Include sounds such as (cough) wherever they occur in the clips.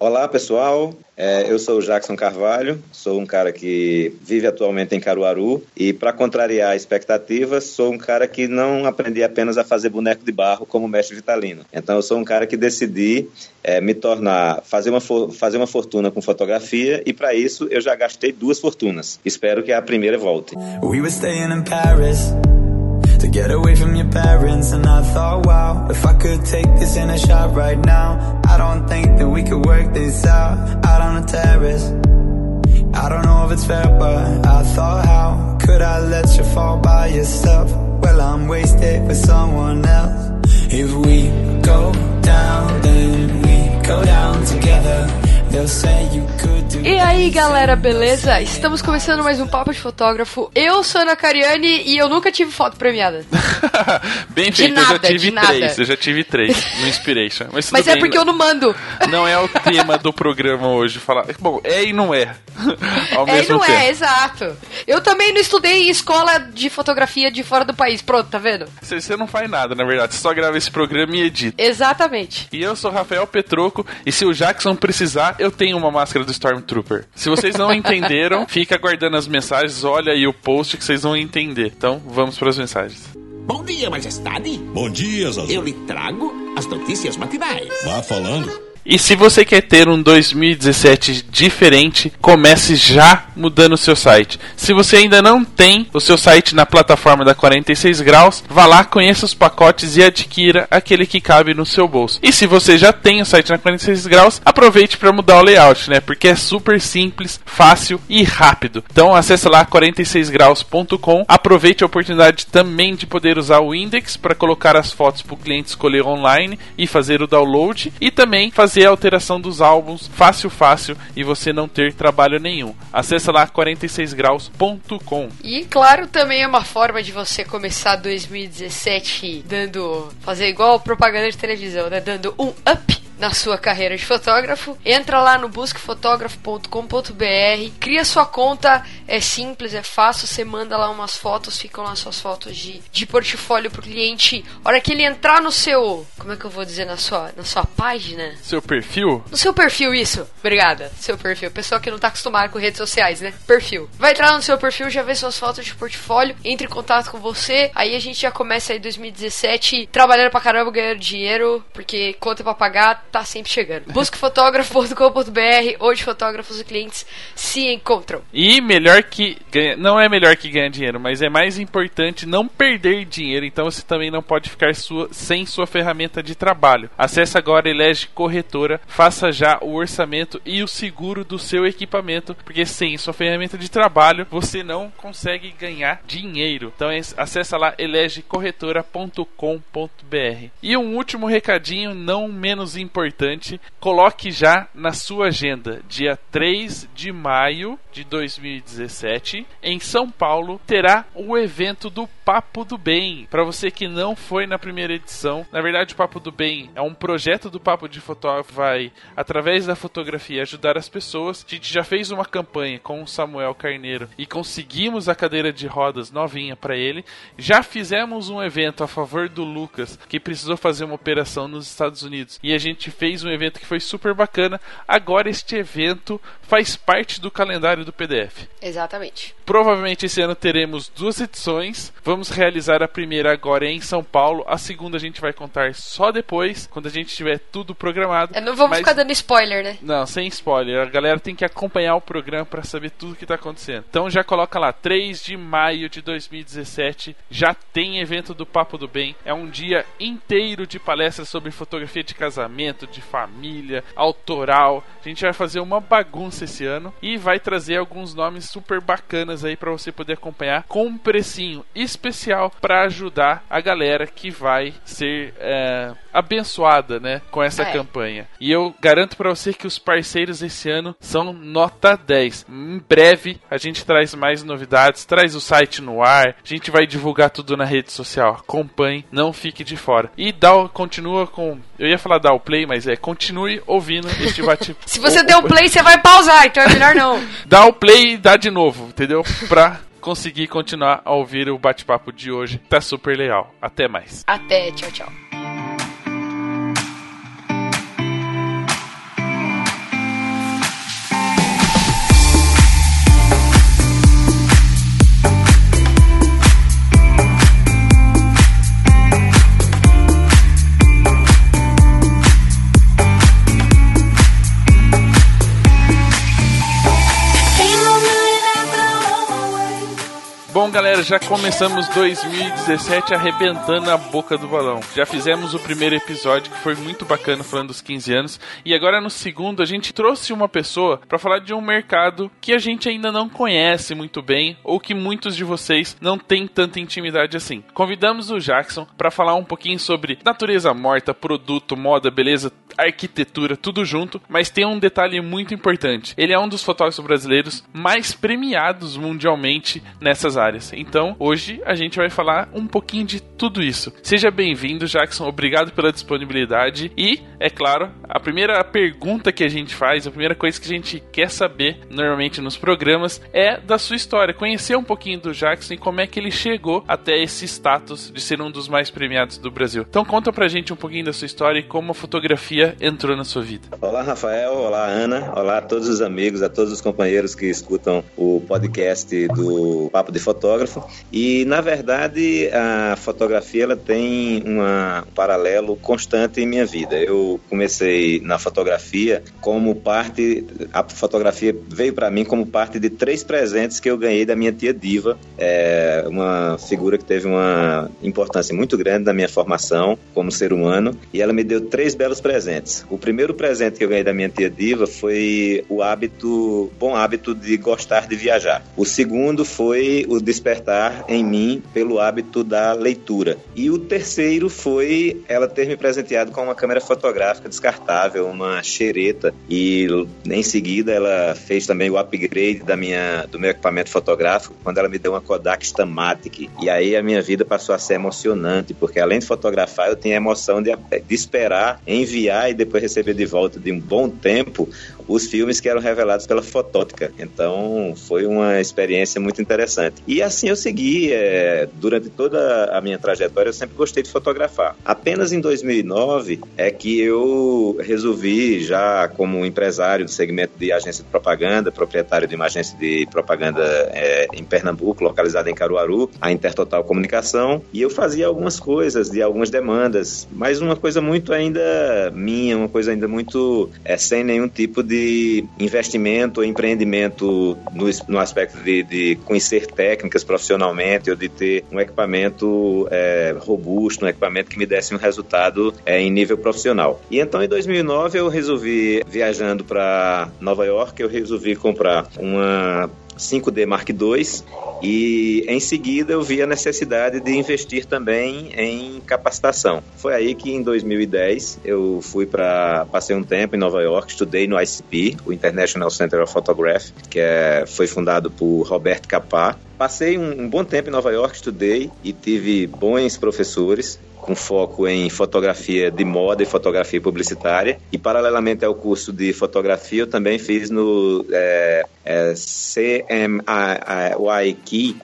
Olá pessoal, é, eu sou o Jackson Carvalho, sou um cara que vive atualmente em Caruaru e, para contrariar expectativas, sou um cara que não aprendi apenas a fazer boneco de barro como mestre Vitalino. Então, eu sou um cara que decidi é, me tornar, fazer uma, fazer uma fortuna com fotografia e, para isso, eu já gastei duas fortunas. Espero que a primeira volte. We parents And I thought, wow, if I could take this in a shot right now I don't think that we could work this out. Out on the terrace. I don't know if it's fair, but I thought, how Could I let you fall by yourself? Well, I'm wasted with someone else. If we go down, then we go down together E aí galera, beleza? Estamos começando mais um Papo de Fotógrafo. Eu sou Ana Cariani e eu nunca tive foto premiada. (laughs) Bem feito, nada, eu já tive três. Eu já tive três no Inspiration. Mas, Mas é bem, porque eu não mando. Não é o (laughs) tema do programa hoje falar. Bom, é e não é. (laughs) Ao é e não é, tempo. é, exato. Eu também não estudei em escola de fotografia de fora do país. Pronto, tá vendo? Você, você não faz nada, na verdade. Você só grava esse programa e edita. Exatamente. E eu sou Rafael Petroco. E se o Jackson precisar, eu tenho uma máscara do Stormtrooper. Se vocês não entenderam, (laughs) fica aguardando as mensagens, olha aí o post que vocês vão entender. Então, vamos para as mensagens. Bom dia, majestade. Bom dia, Zazu. Eu lhe trago as notícias matinais. Vá falando. E se você quer ter um 2017 diferente, comece já mudando o seu site. Se você ainda não tem o seu site na plataforma da 46 graus, vá lá, conheça os pacotes e adquira aquele que cabe no seu bolso. E se você já tem o site na 46 graus, aproveite para mudar o layout, né? Porque é super simples, fácil e rápido. Então acesse lá 46graus.com. Aproveite a oportunidade também de poder usar o index para colocar as fotos para o cliente escolher online e fazer o download e também fazer fazer a alteração dos álbuns fácil, fácil e você não ter trabalho nenhum. Acesse lá 46graus.com. E claro, também é uma forma de você começar 2017 dando fazer igual propaganda de televisão, né? Dando um up na sua carreira de fotógrafo, entra lá no busquefotógrafo.com.br, cria sua conta, é simples, é fácil, você manda lá umas fotos, ficam lá suas fotos de, de portfólio pro cliente. A hora que ele entrar no seu, como é que eu vou dizer, na sua, na sua página? Seu perfil? No seu perfil, isso. Obrigada. Seu perfil. Pessoal que não tá acostumado com redes sociais, né? Perfil. Vai entrar no seu perfil, já vê suas fotos de portfólio, entre em contato com você, aí a gente já começa aí 2017 trabalhando pra caramba, ganhando dinheiro, porque conta pra pagar, tá sempre chegando. Busquefotógrafo.com.br, onde fotógrafos e clientes se encontram. E melhor que não é melhor que ganhar dinheiro, mas é mais importante não perder dinheiro. Então você também não pode ficar sua, sem sua ferramenta de trabalho. Acesse agora Elege Corretora, faça já o orçamento e o seguro do seu equipamento, porque sem sua ferramenta de trabalho você não consegue ganhar dinheiro. Então acessa lá elegecorretora.com.br. E um último recadinho, não menos importante importante, coloque já na sua agenda, dia 3 de maio de 2017, em São Paulo, terá o evento do Papo do Bem. Para você que não foi na primeira edição, na verdade, o Papo do Bem é um projeto do Papo de Fotógrafo, vai, através da fotografia, ajudar as pessoas. A gente já fez uma campanha com o Samuel Carneiro e conseguimos a cadeira de rodas novinha para ele. Já fizemos um evento a favor do Lucas, que precisou fazer uma operação nos Estados Unidos, e a gente fez um evento que foi super bacana. Agora este evento faz parte do calendário do PDF. Exatamente. Provavelmente esse ano teremos duas edições. Vamos realizar a primeira agora em São Paulo. A segunda a gente vai contar só depois, quando a gente tiver tudo programado. É, não vamos mas... ficar dando spoiler, né? Não, sem spoiler. A galera tem que acompanhar o programa para saber tudo que está acontecendo. Então já coloca lá, 3 de maio de 2017, já tem evento do Papo do Bem. É um dia inteiro de palestras sobre fotografia de casamento, de família, autoral. A gente vai fazer uma bagunça esse ano e vai trazer alguns nomes super bacanas aí para você poder acompanhar com um precinho especial para ajudar a galera que vai ser é, abençoada, né, com essa é. campanha. E eu garanto para você que os parceiros esse ano são nota 10. Em breve a gente traz mais novidades, traz o site no ar, a gente vai divulgar tudo na rede social. Acompanhe, não fique de fora. E dá, continua com, eu ia falar dar o play, mas é continue ouvindo este bate. (laughs) Se você o, deu o play, você vai pausar, então é melhor não. (laughs) dá o play e dá de novo, entendeu? Pra conseguir continuar a ouvir o bate-papo de hoje. Tá super legal. Até mais. Até, tchau, tchau. Bom, galera, já começamos 2017 arrebentando a boca do balão. Já fizemos o primeiro episódio que foi muito bacana falando dos 15 anos e agora no segundo a gente trouxe uma pessoa para falar de um mercado que a gente ainda não conhece muito bem ou que muitos de vocês não têm tanta intimidade assim. Convidamos o Jackson para falar um pouquinho sobre natureza morta, produto, moda, beleza, (laughs) arquitetura, tudo junto, mas tem um detalhe muito importante. Ele é um dos fotógrafos brasileiros mais premiados mundialmente nessas áreas. Então, hoje a gente vai falar um pouquinho de tudo isso. Seja bem-vindo, Jackson. Obrigado pela disponibilidade e, é claro, a primeira pergunta que a gente faz, a primeira coisa que a gente quer saber normalmente nos programas é da sua história, conhecer um pouquinho do Jackson e como é que ele chegou até esse status de ser um dos mais premiados do Brasil. Então conta pra gente um pouquinho da sua história e como a fotografia entrou na sua vida. Olá, Rafael. Olá, Ana. Olá a todos os amigos, a todos os companheiros que escutam o podcast do Papo de Fotógrafo. E, na verdade, a fotografia ela tem uma, um paralelo constante em minha vida. Eu comecei na fotografia como parte, a fotografia veio para mim como parte de três presentes que eu ganhei da minha tia Diva, é uma figura que teve uma importância muito grande na minha formação como ser humano, e ela me deu três belos presentes. O primeiro presente que eu ganhei da minha tia Diva foi o hábito, bom hábito de gostar de viajar. O segundo foi o despertar em mim pelo hábito da leitura. E o terceiro foi ela ter me presenteado com uma câmera fotográfica descartável, uma xereta, e em seguida ela fez também o upgrade da minha, do meu equipamento fotográfico quando ela me deu uma Kodak Stamatic. E aí a minha vida passou a ser emocionante, porque além de fotografar, eu tinha a emoção de, de esperar, enviar e depois receber de volta de um bom tempo os filmes que eram revelados pela Fotótica. Então foi uma experiência muito interessante. E assim eu segui é, durante toda a minha trajetória. Eu sempre gostei de fotografar. Apenas em 2009 é que eu resolvi já como empresário do segmento de agência de propaganda, proprietário de uma agência de propaganda é, em Pernambuco, localizada em Caruaru, a Intertotal Comunicação, e eu fazia algumas coisas, de algumas demandas, mas uma coisa muito ainda minha, uma coisa ainda muito é, sem nenhum tipo de de investimento empreendimento no, no aspecto de, de, conhecer técnicas profissionalmente ou de ter um equipamento é, robusto, um equipamento que me desse um resultado é, em nível profissional. E então em 2009 eu resolvi, viajando para Nova York, eu resolvi comprar uma 5D Mark II e em seguida eu vi a necessidade de investir também em capacitação. Foi aí que em 2010 eu fui para passei um tempo em Nova York, estudei no ICP, o International Center of Photography, que é, foi fundado por Robert Capa. Passei um, um bom tempo em Nova York, estudei e tive bons professores com foco em fotografia de moda e fotografia publicitária. E, paralelamente ao curso de fotografia, eu também fiz no é, é, CMYK,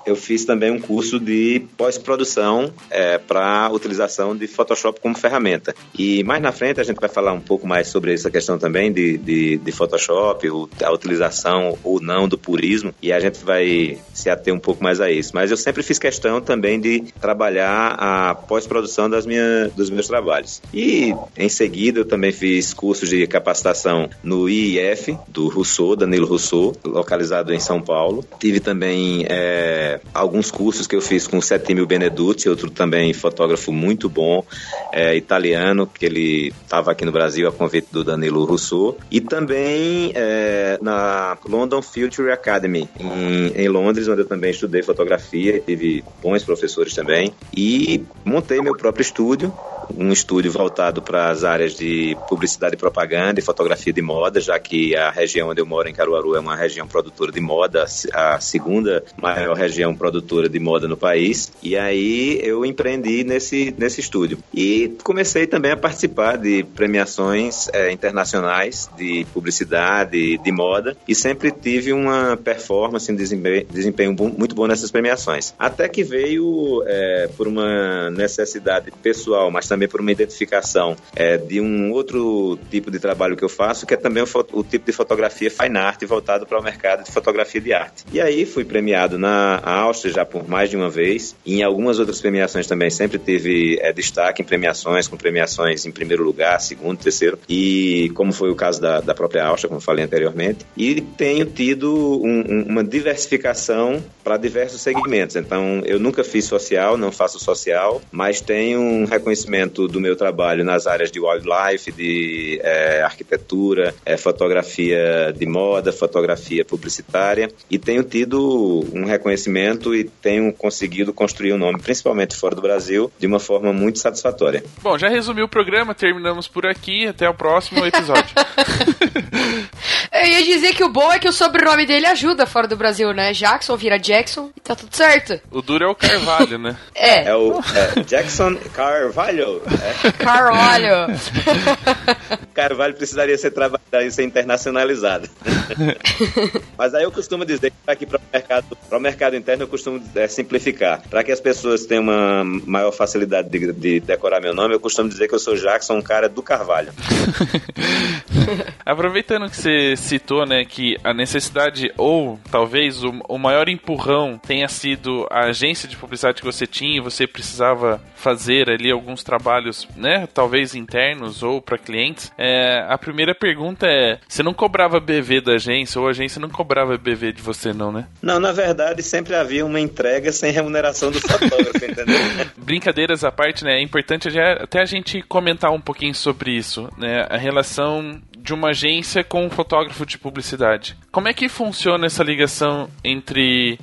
eu fiz também um curso de pós-produção é, para utilização de Photoshop como ferramenta. E mais na frente a gente vai falar um pouco mais sobre essa questão também de, de, de Photoshop, a utilização ou não do purismo, e a gente vai se ater um pouco mais a isso. Mas eu sempre fiz questão também de trabalhar a pós-produção das minha, dos meus trabalhos. E em seguida eu também fiz cursos de capacitação no IIF, do Rousseau, Danilo Rousseau, localizado em São Paulo. Tive também é, alguns cursos que eu fiz com o Setimio Benedutti, outro também fotógrafo muito bom, é, italiano, que ele estava aqui no Brasil a convite do Danilo Rousseau. E também é, na London Future Academy, em, em Londres, onde eu também estudei fotografia, tive bons professores também. E montei meu próprio estúdio, um estúdio voltado para as áreas de publicidade e propaganda e fotografia de moda, já que a região onde eu moro, em Caruaru, é uma região produtora de moda, a segunda maior região produtora de moda no país. E aí eu empreendi nesse, nesse estúdio. E comecei também a participar de premiações é, internacionais de publicidade, de moda, e sempre tive uma performance, um desempenho, desempenho muito bom nessas premiações. Até que veio, é, por uma necessidade pessoal, mas também por uma identificação é, de um outro tipo de trabalho que eu faço, que é também o, o tipo de fotografia fine art voltado para o mercado de fotografia de arte. E aí fui premiado na Áustria já por mais de uma vez, em algumas outras premiações também sempre tive é, destaque em premiações, com premiações em primeiro lugar, segundo, terceiro, e como foi o caso da, da própria Áustria, como falei anteriormente, e tenho tido um, um, uma diversificação para diversos segmentos. Então, eu nunca fiz social, não faço social, mas tenho um reconhecimento do meu trabalho nas áreas de wildlife, de é, arquitetura, é, fotografia de moda, fotografia publicitária, e tenho tido um reconhecimento e tenho conseguido construir um nome, principalmente fora do Brasil, de uma forma muito satisfatória. Bom, já resumiu o programa, terminamos por aqui, até o próximo episódio. (laughs) Eu ia dizer que o bom é que o sobrenome dele ajuda fora do Brasil, né? Jackson vira Jackson e tá tudo certo. O duro é o Carvalho, né? É. É o é, Jackson Carvalho. É. Carvalho. (laughs) Carvalho precisaria ser, precisaria ser internacionalizado. (laughs) Mas aí eu costumo dizer que aqui para o mercado, para o mercado interno eu costumo é, simplificar. Para que as pessoas tenham uma maior facilidade de, de, decorar meu nome, eu costumo dizer que eu sou Jackson, um cara do Carvalho. (laughs) Aproveitando que você citou, né, que a necessidade ou talvez o, o maior empurrão tenha sido a agência de publicidade que você tinha, e você precisava fazer ali alguns trabalhos, né, talvez internos ou para clientes. É, a primeira pergunta é: você não cobrava BV da agência ou a agência não cobrava BV de você, não, né? Não, na verdade sempre havia uma entrega sem remuneração do fotógrafo, (laughs) entendeu? Brincadeiras à parte, né? É importante até a gente comentar um pouquinho sobre isso, né? A relação de uma agência com um fotógrafo de publicidade. Como é que funciona essa ligação entre,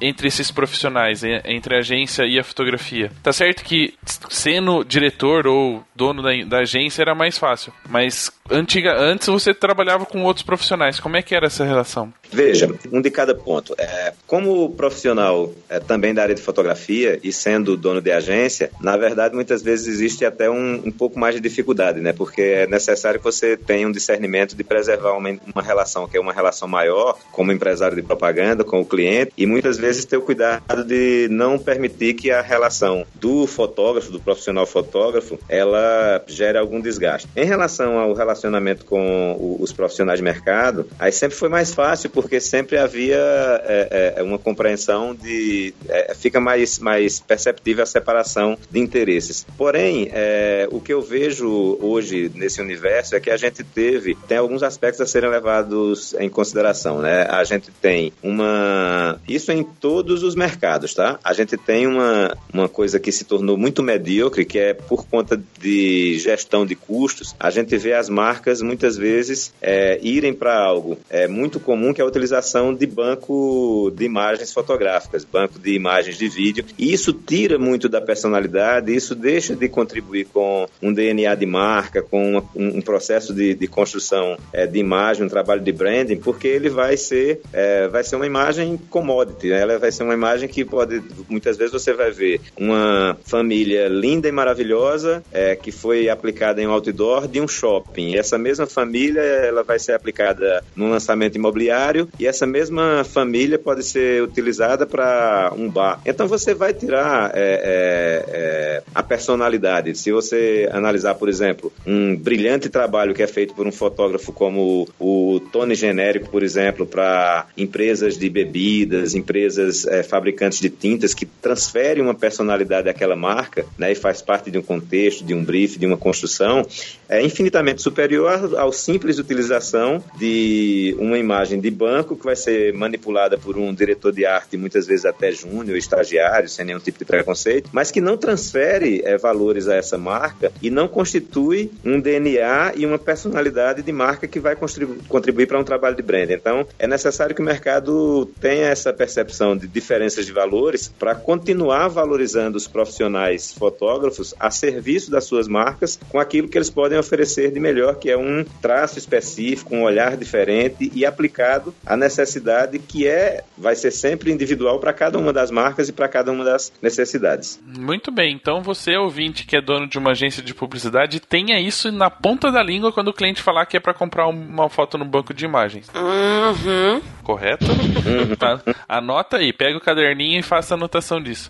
entre esses profissionais, entre a agência e a fotografia? Tá certo que sendo diretor ou dono da, da agência era mais fácil, mas antiga, antes você trabalhava com outros profissionais. Como é que era essa relação? Veja, um de cada ponto. É, como profissional é, também da área de fotografia e sendo dono de agência, na verdade muitas vezes existe até um, um pouco mais de dificuldade, né? Porque é necessário que você tenha um discernimento de preservar uma, uma relação que é uma relação maior, como empresário de propaganda, com o cliente, e muitas vezes ter o cuidado de não permitir que a relação do fotógrafo, do profissional fotógrafo, ela gere algum desgaste. Em relação ao relacionamento com os profissionais de mercado, aí sempre foi mais fácil porque sempre havia é, é, uma compreensão de. É, fica mais, mais perceptível a separação de interesses. Porém, é, o que eu vejo hoje nesse universo é que a gente teve, tem alguns aspectos a serem levados em consideração, né? A gente tem uma. Isso em todos os mercados, tá? A gente tem uma, uma coisa que se tornou muito medíocre, que é por conta de gestão de custos, a gente vê as marcas muitas vezes é, irem para algo é muito comum que é utilização de banco de imagens fotográficas, banco de imagens de vídeo. E isso tira muito da personalidade, isso deixa de contribuir com um DNA de marca, com uma, um processo de, de construção é, de imagem, um trabalho de branding, porque ele vai ser, é, vai ser uma imagem commodity, né? ela vai ser uma imagem que pode, muitas vezes você vai ver uma família linda e maravilhosa é, que foi aplicada em um outdoor de um shopping. E essa mesma família ela vai ser aplicada num lançamento imobiliário e essa mesma família pode ser utilizada para um bar. Então você vai tirar é, é, é, a personalidade. Se você analisar, por exemplo, um brilhante trabalho que é feito por um fotógrafo como o Tony Genérico, por exemplo, para empresas de bebidas, empresas é, fabricantes de tintas que transferem uma personalidade àquela marca né, e faz parte de um contexto, de um brief, de uma construção, é infinitamente superior ao simples utilização de uma imagem de banco que vai ser manipulada por um diretor de arte, muitas vezes até júnior, estagiário, sem nenhum tipo de preconceito, mas que não transfere é, valores a essa marca e não constitui um DNA e uma personalidade de marca que vai contribuir para um trabalho de brand. Então, é necessário que o mercado tenha essa percepção de diferenças de valores para continuar valorizando os profissionais fotógrafos a serviço das suas marcas com aquilo que eles podem oferecer de melhor, que é um traço específico, um olhar diferente e aplicado a necessidade que é vai ser sempre individual para cada uma das marcas e para cada uma das necessidades. Muito bem, então você ouvinte que é dono de uma agência de publicidade tenha isso na ponta da língua quando o cliente falar que é para comprar uma foto no banco de imagens. Uhum. Correto? Uhum. Tá. Anota aí, pega o caderninho e faça a anotação disso.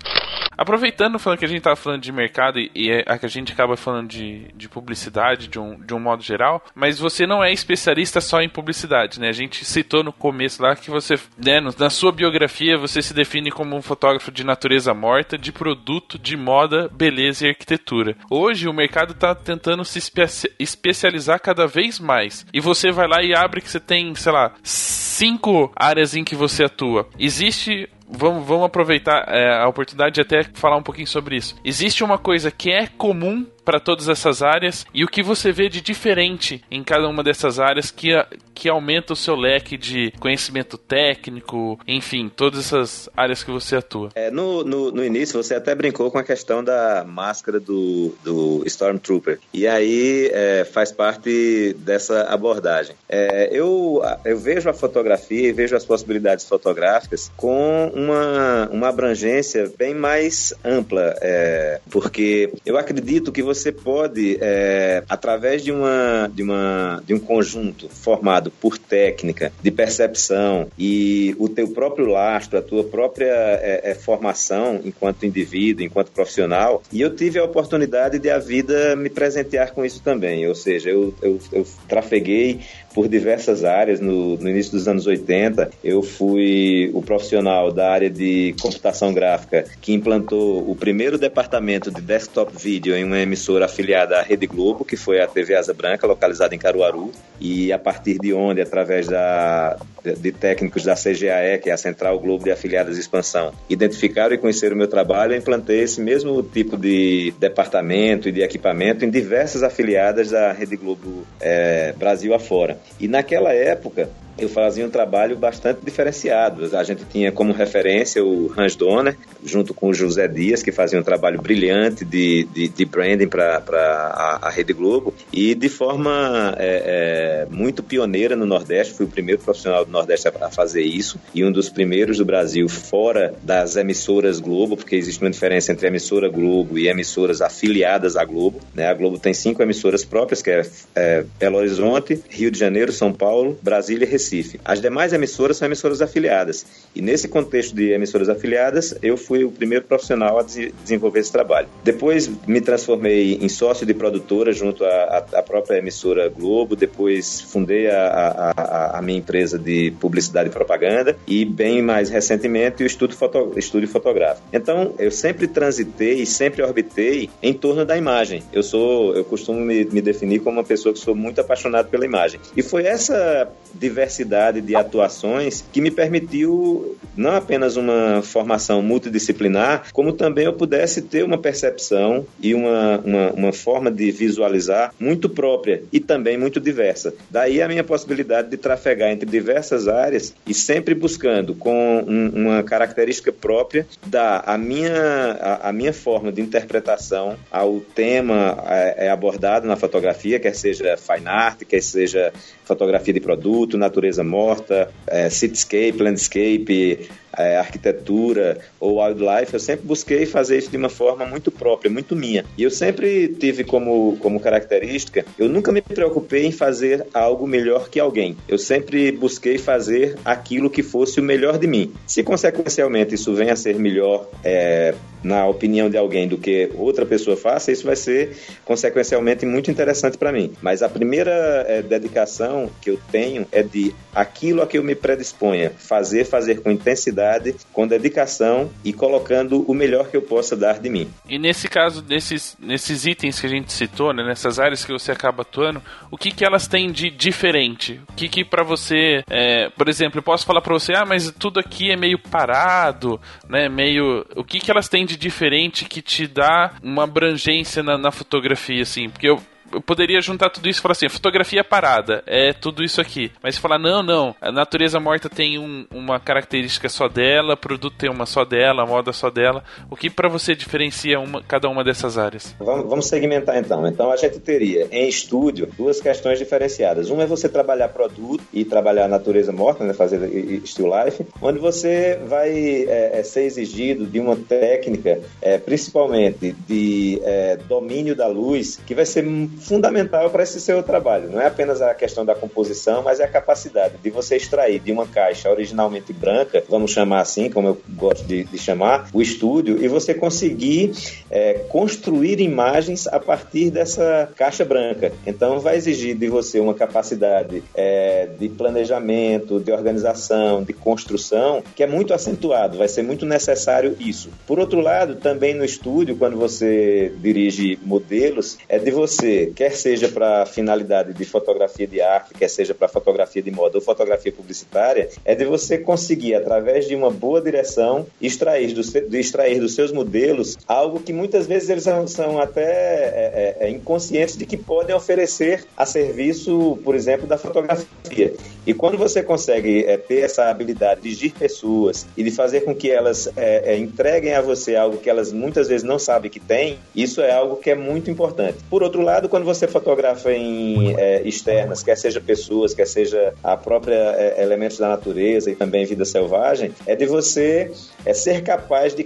Aproveitando falando que a gente tava falando de mercado e, e é, a que a gente acaba falando de, de publicidade de um, de um modo geral, mas você não é especialista só em publicidade, né? A gente citou no começo lá que você, né, na sua biografia, você se define como um fotógrafo de natureza morta, de produto, de moda, beleza e arquitetura. Hoje o mercado está tentando se espe especializar cada vez mais. E você vai lá e abre que você tem, sei lá, cinco áreas em que você atua. Existe vamos, vamos aproveitar é, a oportunidade de até falar um pouquinho sobre isso. Existe uma coisa que é comum para todas essas áreas e o que você vê de diferente em cada uma dessas áreas que, que aumenta o seu leque de conhecimento técnico, enfim, todas essas áreas que você atua. É, no, no, no, início você até brincou com a questão da máscara do, do Stormtrooper e aí é, faz parte dessa abordagem. É, eu, eu vejo a fotografia e vejo as possibilidades fotográficas com uma, uma abrangência bem mais ampla, é, porque eu acredito que você pode, é, através de, uma, de, uma, de um conjunto formado por técnica, de percepção e o teu próprio lastro, a tua própria é, é, formação enquanto indivíduo, enquanto profissional, e eu tive a oportunidade de a vida me presentear com isso também, ou seja, eu, eu, eu trafeguei por diversas áreas. No, no, início dos anos 80, eu fui o profissional da área de computação gráfica que implantou o primeiro departamento de desktop video em uma emissora afiliada à Rede Globo, que foi a TV Asa Branca, localizada em Caruaru. E a partir de onde, através da, de técnicos da CGAE, que é a Central Globo de Afiliadas de Expansão, identificaram e conheceram o meu trabalho, eu implantei esse mesmo tipo de departamento e de equipamento em diversas afiliadas da Rede Globo é, Brasil afora. E naquela época, eu fazia um trabalho bastante diferenciado. A gente tinha como referência o Hans Donner, junto com o José Dias, que fazia um trabalho brilhante de, de, de branding para a, a, Rede Globo, e de forma é, é, muito pioneira no Nordeste, fui o primeiro profissional do Nordeste a, a, fazer isso, e um dos primeiros do Brasil fora das emissoras Globo, porque existe uma diferença entre emissora Globo e emissoras afiliadas à Globo. Né? A Globo tem cinco emissoras próprias, que é, é Belo Horizonte, Rio de Janeiro, São Paulo, Brasília e Recife. Recife. As demais emissoras são emissoras afiliadas. E nesse contexto de emissoras afiliadas, eu fui o primeiro profissional a desenvolver esse trabalho. Depois me transformei em sócio de produtora junto à, à própria emissora Globo. Depois fundei a, a, a, minha empresa de publicidade e propaganda. E bem mais recentemente o estúdio, foto, estúdio fotográfico. Então, eu sempre transitei e sempre orbitei em torno da imagem. Eu sou, eu costumo me, me definir como uma pessoa que sou muito apaixonado pela imagem. E foi essa diversidade diversidade de atuações que me permitiu não apenas uma formação multidisciplinar, como também eu pudesse ter uma percepção e uma, uma, uma forma de visualizar muito própria e também muito diversa. Daí a minha possibilidade de trafegar entre diversas áreas e sempre buscando com um, uma característica própria dar a minha, a, a, minha forma de interpretação ao tema é, é abordado na fotografia, quer seja fine art, quer seja fotografia de produto, natureza morta, é, cityscape, landscape, é, arquitetura ou wildlife, eu sempre busquei fazer isso de uma forma muito própria, muito minha. E eu sempre tive como, como característica, eu nunca me preocupei em fazer algo melhor que alguém. Eu sempre busquei fazer aquilo que fosse o melhor de mim. Se consequencialmente isso venha a ser melhor é, na opinião de alguém do que outra pessoa faça, isso vai ser consequencialmente muito interessante para mim. Mas a primeira é, dedicação que eu tenho é de aquilo a que eu me predisponha, fazer, fazer com intensidade com dedicação e colocando o melhor que eu possa dar de mim. E nesse caso, nesses, nesses itens que a gente citou, né, nessas áreas que você acaba atuando, o que, que elas têm de diferente? O que, que para você, é, por exemplo, eu posso falar para você, ah, mas tudo aqui é meio parado, né, meio. O que, que elas têm de diferente que te dá uma abrangência na, na fotografia, assim? Porque eu eu poderia juntar tudo isso e falar assim: fotografia parada, é tudo isso aqui. Mas falar, não, não, a natureza morta tem um, uma característica só dela, produto tem uma só dela, moda só dela. O que para você diferencia uma, cada uma dessas áreas? Vamos, vamos segmentar então. Então a gente teria em estúdio duas questões diferenciadas. Uma é você trabalhar produto e trabalhar a natureza morta, né, fazer still life, onde você vai é, é, ser exigido de uma técnica, é, principalmente de é, domínio da luz, que vai ser fundamental para esse seu trabalho. Não é apenas a questão da composição, mas é a capacidade de você extrair de uma caixa originalmente branca, vamos chamar assim, como eu gosto de, de chamar, o estúdio, e você conseguir é, construir imagens a partir dessa caixa branca. Então, vai exigir de você uma capacidade é, de planejamento, de organização, de construção, que é muito acentuado, vai ser muito necessário isso. Por outro lado, também no estúdio, quando você dirige modelos, é de você, quer seja para finalidade de fotografia de arte, quer seja para fotografia de moda ou fotografia publicitária, é de você conseguir, através de uma boa direção, extrair, do, extrair dos seus modelos algo que muitas vezes eles são, são até é, é, é inconscientes de que podem oferecer a serviço, por exemplo, da fotografia. E quando você consegue é, ter essa habilidade de dirigir pessoas e de fazer com que elas é, é, entreguem a você algo que elas muitas vezes não sabem que tem, isso é algo que é muito importante. Por outro lado, quando você fotografa em é, externas, quer seja pessoas, quer seja a própria é, elementos da natureza e também vida selvagem, é de você é ser capaz de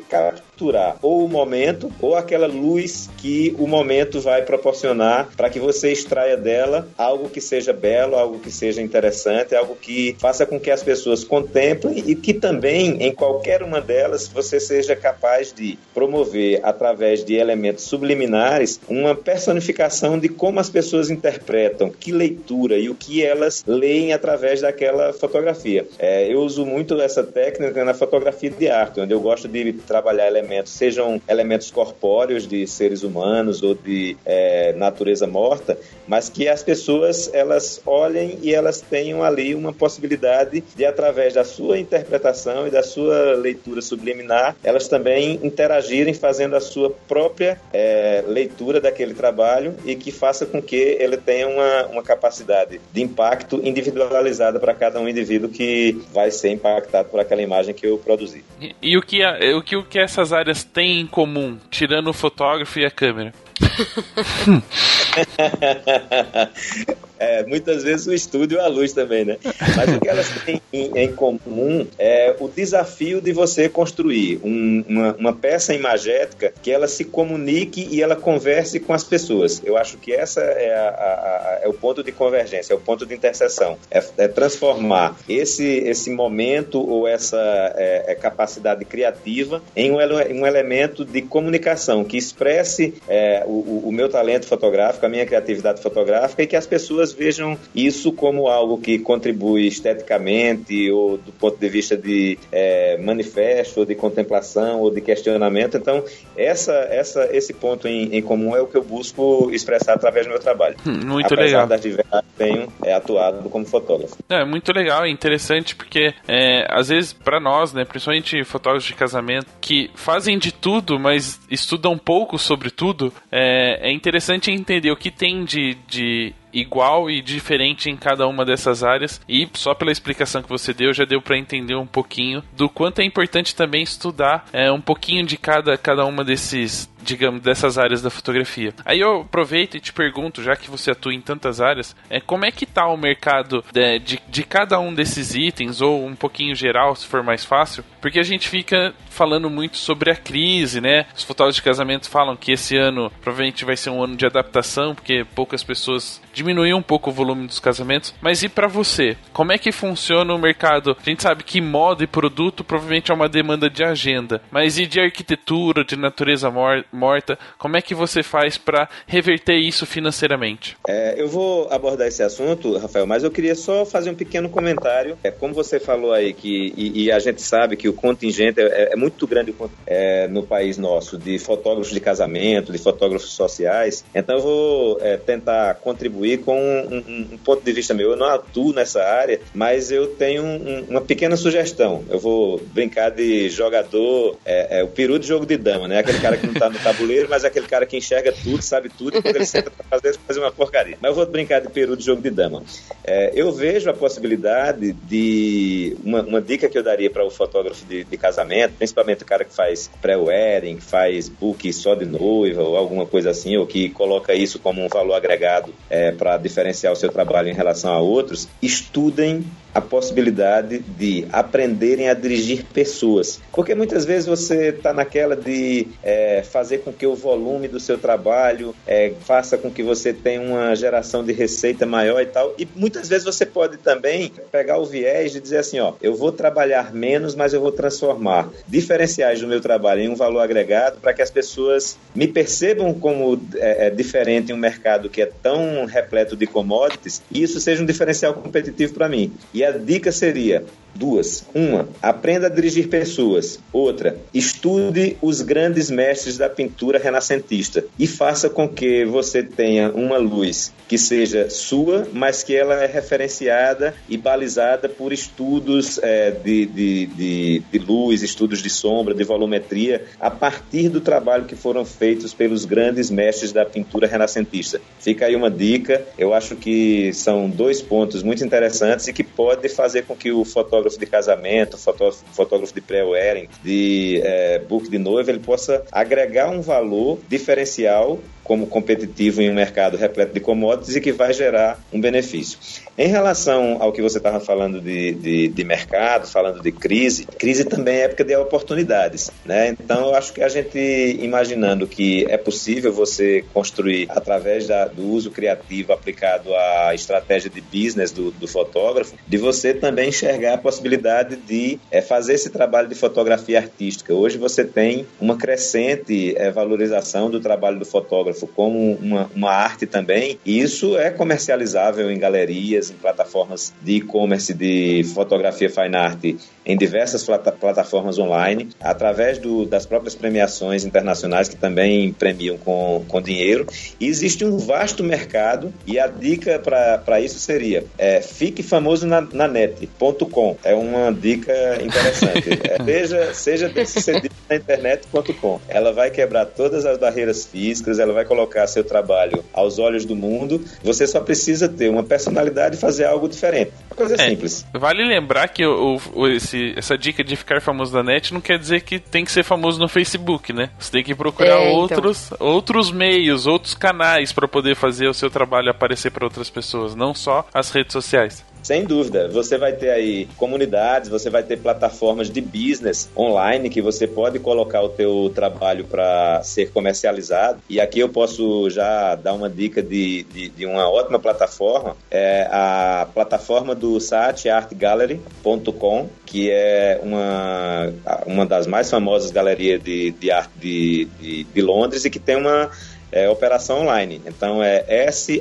capturar ou o momento ou aquela luz que o momento vai proporcionar para que você extraia dela algo que seja belo, algo que seja interessante algo que faça com que as pessoas contemplem e que também, em qualquer uma delas, você seja capaz de promover, através de elementos subliminares, uma personificação de como as pessoas interpretam, que leitura e o que elas leem através daquela fotografia. É, eu uso muito essa técnica na fotografia de arte, onde eu gosto de trabalhar elementos, sejam elementos corpóreos de seres humanos ou de é, natureza morta, mas que as pessoas elas olhem e elas tenham ali uma possibilidade de, através da sua interpretação e da sua leitura subliminar, elas também interagirem fazendo a sua própria é, leitura daquele trabalho e que faça com que ele tenha uma, uma capacidade de impacto individualizada para cada um indivíduo que vai ser impactado por aquela imagem que eu produzi. E, e o, que a, o que o que essas áreas têm em comum, tirando o fotógrafo e a câmera? (laughs) É, muitas vezes o estúdio e a luz também, né? Mas o que elas têm em, comum é o desafio de você construir um, uma, uma, peça imagética que ela se comunique e ela converse com as pessoas. Eu acho que essa é, a, a, a, é o ponto de convergência, é o ponto de interseção. É, é transformar esse, esse momento ou essa é, é capacidade criativa em um, um, elemento de comunicação que expresse é, o, o meu talento fotográfico, a minha criatividade fotográfica e que as pessoas vejam isso como algo que contribui esteticamente ou do ponto de vista de é, manifesto, ou de contemplação ou de questionamento. Então, essa, essa, esse ponto em, em, comum é o que eu busco expressar através do meu trabalho. Hum, muito Apesar legal. das diversidades, tenho é, atuado como fotógrafo. É muito legal, é interessante porque é, às vezes para nós, né, principalmente fotógrafos de casamento que fazem de tudo, mas estudam pouco sobre tudo, é, é interessante entender o que tem de, de igual e diferente em cada uma dessas áreas. E só pela explicação que você deu, já deu para entender um pouquinho do quanto é importante também estudar é, um pouquinho de cada, cada uma desses, digamos, dessas áreas da fotografia. Aí eu aproveito e te pergunto, já que você atua em tantas áreas, é, como é que tá o mercado de, de, de cada um desses itens, ou um pouquinho geral, se for mais fácil? Porque a gente fica falando muito sobre a crise, né? Os fotógrafos de casamento falam que esse ano provavelmente vai ser um ano de adaptação, porque poucas pessoas diminuiu um pouco o volume dos casamentos. Mas e para você? Como é que funciona o mercado? A gente sabe que moda e produto provavelmente é uma demanda de agenda, mas e de arquitetura, de natureza mor morta? Como é que você faz para reverter isso financeiramente? É, eu vou abordar esse assunto, Rafael, mas eu queria só fazer um pequeno comentário. É, como você falou aí que e, e a gente sabe que o contingente é, é muito grande é, no país nosso de fotógrafos de casamento, de fotógrafos sociais. Então eu vou é, tentar contribuir com um, um, ponto de vista meu. Eu não atuo nessa área, mas eu tenho um, uma pequena sugestão. Eu vou brincar de jogador, é, é, o peru de jogo de dama, né? Aquele cara que não tá no tabuleiro, mas é aquele cara que enxerga tudo, sabe tudo, e quando ele senta pra fazer, fazer uma porcaria. Mas eu vou brincar de peru de jogo de dama. É, eu vejo a possibilidade de. Uma, uma dica que eu daria para o fotógrafo de, de, casamento, principalmente o cara que faz pré-wedding, faz book só de noiva, ou alguma coisa assim, ou que coloca isso como um valor agregado é, para diferenciar o seu trabalho em relação a outros, estudem a possibilidade de aprenderem a dirigir pessoas. Porque muitas vezes você está naquela de é, fazer com que o volume do seu trabalho é, faça com que você tenha uma geração de receita maior e tal. E muitas vezes você pode também pegar o viés de dizer assim: ó, eu vou trabalhar menos, mas eu vou transformar diferenciais do meu trabalho em um valor agregado para que as pessoas me percebam como é, é, diferente em um mercado que é tão repleto de commodities e isso seja um diferencial competitivo para mim. E a dica seria: Duas. Uma, aprenda a dirigir pessoas. Outra, estude os grandes mestres da pintura renascentista e faça com que você tenha uma luz que seja sua, mas que ela é referenciada e balizada por estudos é, de, de, de, de luz, estudos de sombra, de volumetria, a partir do trabalho que foram feitos pelos grandes mestres da pintura renascentista. Fica aí uma dica. Eu acho que são dois pontos muito interessantes e que pode fazer com que o fotógrafo fotógrafo de casamento, fotógrafo, fotógrafo de pré-wedding, de é, book de noiva, ele possa agregar um valor diferencial como competitivo em um mercado repleto de commodities e que vai gerar um benefício. Em relação ao que você estava falando de, de, de, mercado, falando de crise, crise também é época de oportunidades. Né? Então, eu acho que a gente, imaginando que é possível você construir, através da, do uso criativo aplicado à estratégia de business do, do fotógrafo, de você também enxergar a possibilidade de é, fazer esse trabalho de fotografia artística. Hoje você tem uma crescente é, valorização do trabalho do fotógrafo como uma, uma arte também, e isso é comercializável em galerias, em plataformas de e-commerce de fotografia fine art em diversas plataformas online, através do, das próprias premiações internacionais que também premiam com, com dinheiro. E existe um vasto mercado e a dica para isso seria é, fique famoso na, na net.com. É uma dica interessante. (laughs) É, seja, seja bem-sucedido na internet.com. Ela vai quebrar todas as barreiras físicas, ela vai colocar seu trabalho aos olhos do mundo. Você só precisa ter uma personalidade e fazer algo diferente. Uma coisa é, simples. Vale lembrar que o, o, esse, essa dica de ficar famoso na net não quer dizer que tem que ser famoso no Facebook, né? Você tem que procurar é, então. outros, outros meios, outros canais para poder fazer o seu trabalho aparecer para outras pessoas, não só as redes sociais. Sem dúvida. Você vai ter aí comunidades, você vai ter plataformas de business online que você pode colocar o teu trabalho para ser comercializado. E aqui eu posso já dar uma dica de, de, de uma ótima plataforma. É a plataforma do site artgallery.com, que é uma, uma das mais famosas galerias de, de arte de, de, de Londres e que tem uma é, operação online. Então é S-A-A-T-C-H-I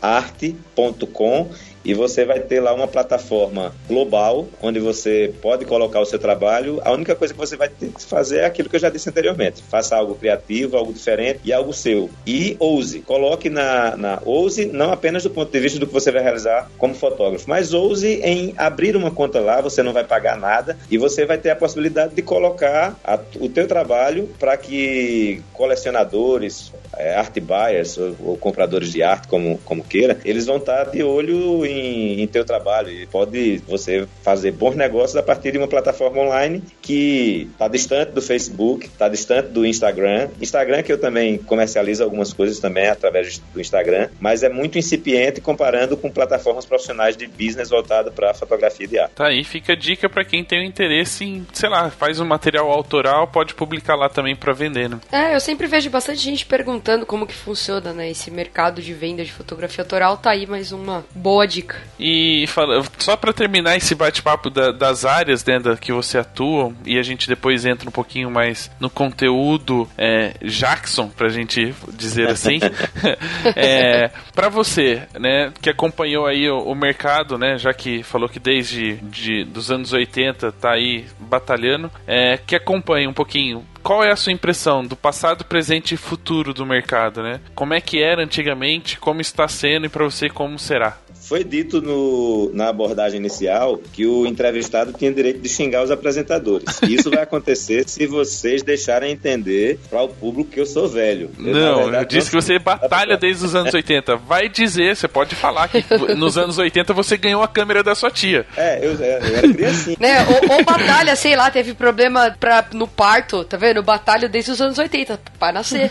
arte.com e você vai ter lá uma plataforma global onde você pode colocar o seu trabalho. A única coisa que você vai ter que fazer é aquilo que eu já disse anteriormente: faça algo criativo, algo diferente e algo seu. E ouse, coloque na, na ouse não apenas do ponto de vista do que você vai realizar como fotógrafo, mas ouse em abrir uma conta lá. Você não vai pagar nada e você vai ter a possibilidade de colocar a, o teu trabalho para que colecionadores, art buyers ou, ou, compradores de arte, como, como queira, eles vão estar de olho em, em teu trabalho e pode você fazer bons negócios a partir de uma plataforma online que está distante do Facebook, está distante do Instagram. Instagram que eu também comercializo algumas coisas também através do Instagram, mas é muito incipiente comparando com plataformas profissionais de business voltado para fotografia de arte. Tá aí, fica a dica para quem tem interesse em, sei lá, faz um material autoral, pode publicar lá também para vender, né? É, eu sempre vejo bastante gente perguntando como que funciona, né, esse mercado de venda de fotografia autoral, tá aí mais uma boa dica dica. E fala, só para terminar esse bate-papo da, das áreas né, da, que você atua, e a gente depois entra um pouquinho mais no conteúdo é, Jackson, pra gente dizer assim. (laughs) é, para você, né, que acompanhou aí o, o, mercado, né, já que falou que desde de, dos anos 80 tá aí batalhando, é, que acompanha um pouquinho qual é a sua impressão do passado, presente e futuro do mercado, né? Como é que era antigamente, como está sendo e para você como será? Foi dito no, na abordagem inicial que o entrevistado tinha direito de xingar os apresentadores. Isso vai acontecer se vocês deixarem entender para o público que eu sou velho. Eu, não, verdade, eu disse que você batalha desde os anos 80. Vai dizer, você pode falar que nos anos 80 você ganhou a câmera da sua tia. É, eu, eu era criancinha. né? ou, ou, batalha, sei lá, teve problema pra, no parto, tá vendo? Batalha desde os anos 80, para nascer.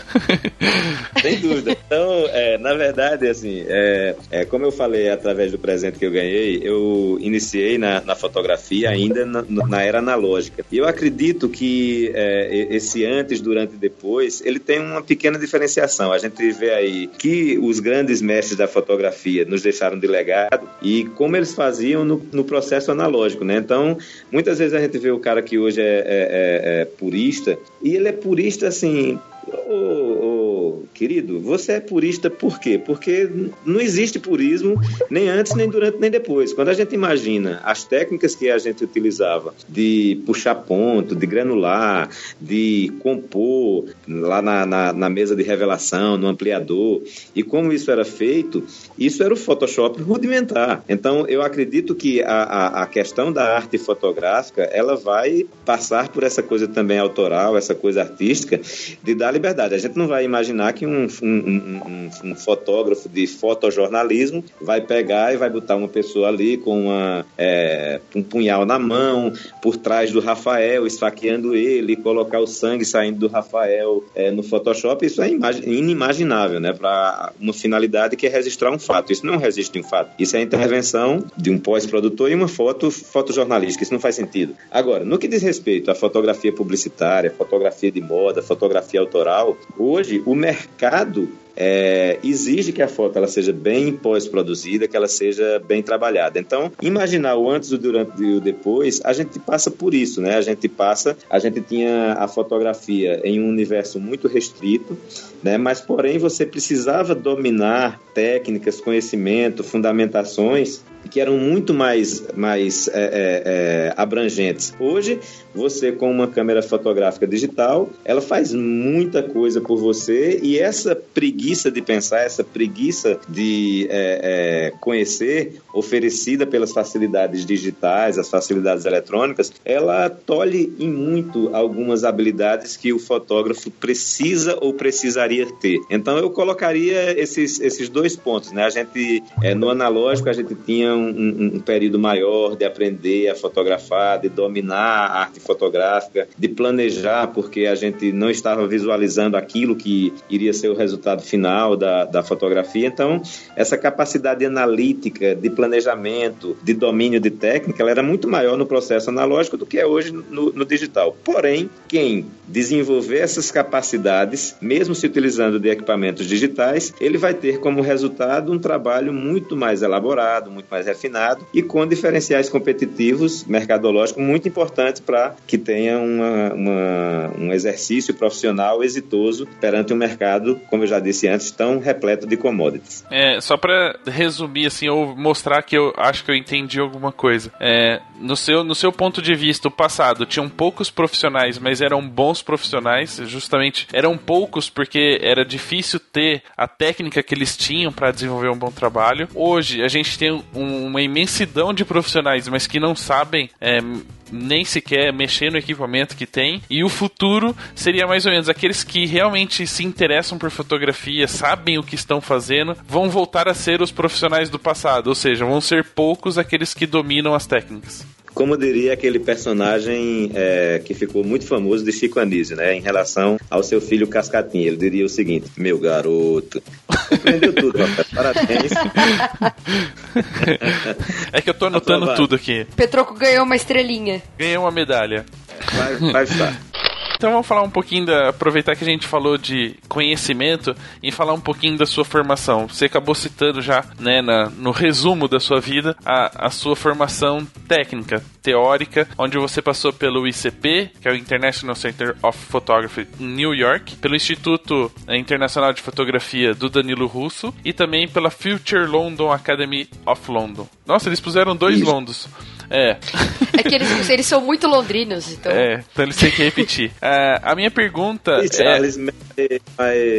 Sem dúvida. Então, é, na verdade, assim, é, é, como eu falei até através do presente que eu ganhei, eu iniciei na, na fotografia ainda na, na, era analógica. E eu acredito que é, esse antes, durante e depois, ele tem uma pequena diferenciação. A gente vê aí que os grandes mestres da fotografia nos deixaram de legado e como eles faziam no, no processo analógico, né? Então, muitas vezes a gente vê o cara que hoje é, é, é, é purista e ele é purista assim Ô, ô, querido, você é purista por quê? Porque não existe purismo nem antes, nem durante, nem depois. Quando a gente imagina as técnicas que a gente utilizava de puxar ponto, de granular, de compor lá na, na, na mesa de revelação, no ampliador, e como isso era feito, isso era o Photoshop rudimentar. Então, eu acredito que a, a, a questão da arte fotográfica, ela vai passar por essa coisa também autoral, essa coisa artística, de dar liberdade. A gente não vai imaginar que um, um, um, um, fotógrafo de fotojornalismo vai pegar e vai botar uma pessoa ali com uma, é, um punhal na mão, por trás do Rafael, esfaqueando ele, colocar o sangue saindo do Rafael é, no Photoshop. Isso é inimaginável, né? Para uma finalidade que é registrar um fato. Isso não registro de um fato. Isso é a intervenção de um pós-produtor e uma foto fotojornalística. Isso não faz sentido. Agora, no que diz respeito à fotografia publicitária, fotografia de moda, fotografia autoral, autoral, hoje o mercado é, exige que a foto ela seja bem pós-produzida, que ela seja bem trabalhada. Então, imaginar o antes, o durante e o depois, a gente passa por isso, né? A gente passa, a gente tinha a fotografia em um universo muito restrito, né? Mas, porém, você precisava dominar técnicas, conhecimento, fundamentações que eram muito mais, mais é, é, é, abrangentes. Hoje, você com uma câmera fotográfica digital, ela faz muita coisa por você e essa preguiça de pensar, essa preguiça de é, é, conhecer, oferecida pelas facilidades digitais, as facilidades eletrônicas, ela tolhe em muito algumas habilidades que o fotógrafo precisa ou precisaria ter. Então, eu colocaria esses, esses dois pontos. Né? A gente, é, no analógico, a gente tinha um, um, período maior de aprender a fotografar, de dominar a arte fotográfica, de planejar, porque a gente não estava visualizando aquilo que iria ser o resultado final da, da fotografia. Então, essa capacidade analítica, de planejamento, de domínio de técnica, ela era muito maior no processo analógico do que é hoje no, no digital. Porém, quem desenvolver essas capacidades, mesmo se utilizando de equipamentos digitais, ele vai ter como resultado um trabalho muito mais elaborado, muito mais refinado e com diferenciais competitivos mercadológicos muito importantes para que tenha uma, uma, um exercício profissional exitoso perante um mercado, como eu já disse antes, tão repleto de commodities. É, só para resumir assim, ou mostrar que eu acho que eu entendi alguma coisa. É, no seu, no seu ponto de vista, o passado tinham poucos profissionais, mas eram bons profissionais, justamente eram poucos porque era difícil ter a técnica que eles tinham para desenvolver um bom trabalho. Hoje a gente tem um, uma imensidão de profissionais, mas que não sabem é, nem sequer mexer no equipamento que tem. E o futuro seria mais ou menos aqueles que realmente se interessam por fotografia, sabem o que estão fazendo, vão voltar a ser os profissionais do passado, ou seja, vão ser poucos aqueles que dominam as técnicas como diria aquele personagem é, que ficou muito famoso de Chico Anísio, né, em relação ao seu filho Cascatinha. Ele diria o seguinte: Meu garoto, aprendeu tudo, rapaz. Parabéns. é que eu tô anotando tudo aqui. Petroco ganhou uma estrelinha. Ganhei uma medalha. Vai, vai estar. Então vamos falar um pouquinho da. Aproveitar que a gente falou de conhecimento e falar um pouquinho da sua formação. Você acabou citando já, né, na, no resumo da sua vida, a, a sua formação técnica, teórica, onde você passou pelo ICP, que é o International Center of Photography em New York, pelo Instituto Internacional de Fotografia do Danilo Russo e também pela Future London Academy of London. Nossa, eles puseram dois Isso. Londos. É. (laughs) É que eles, eles são muito londrinos, então. É, então eles têm que repetir. Uh, (laughs) a minha pergunta It's é. Alice, my,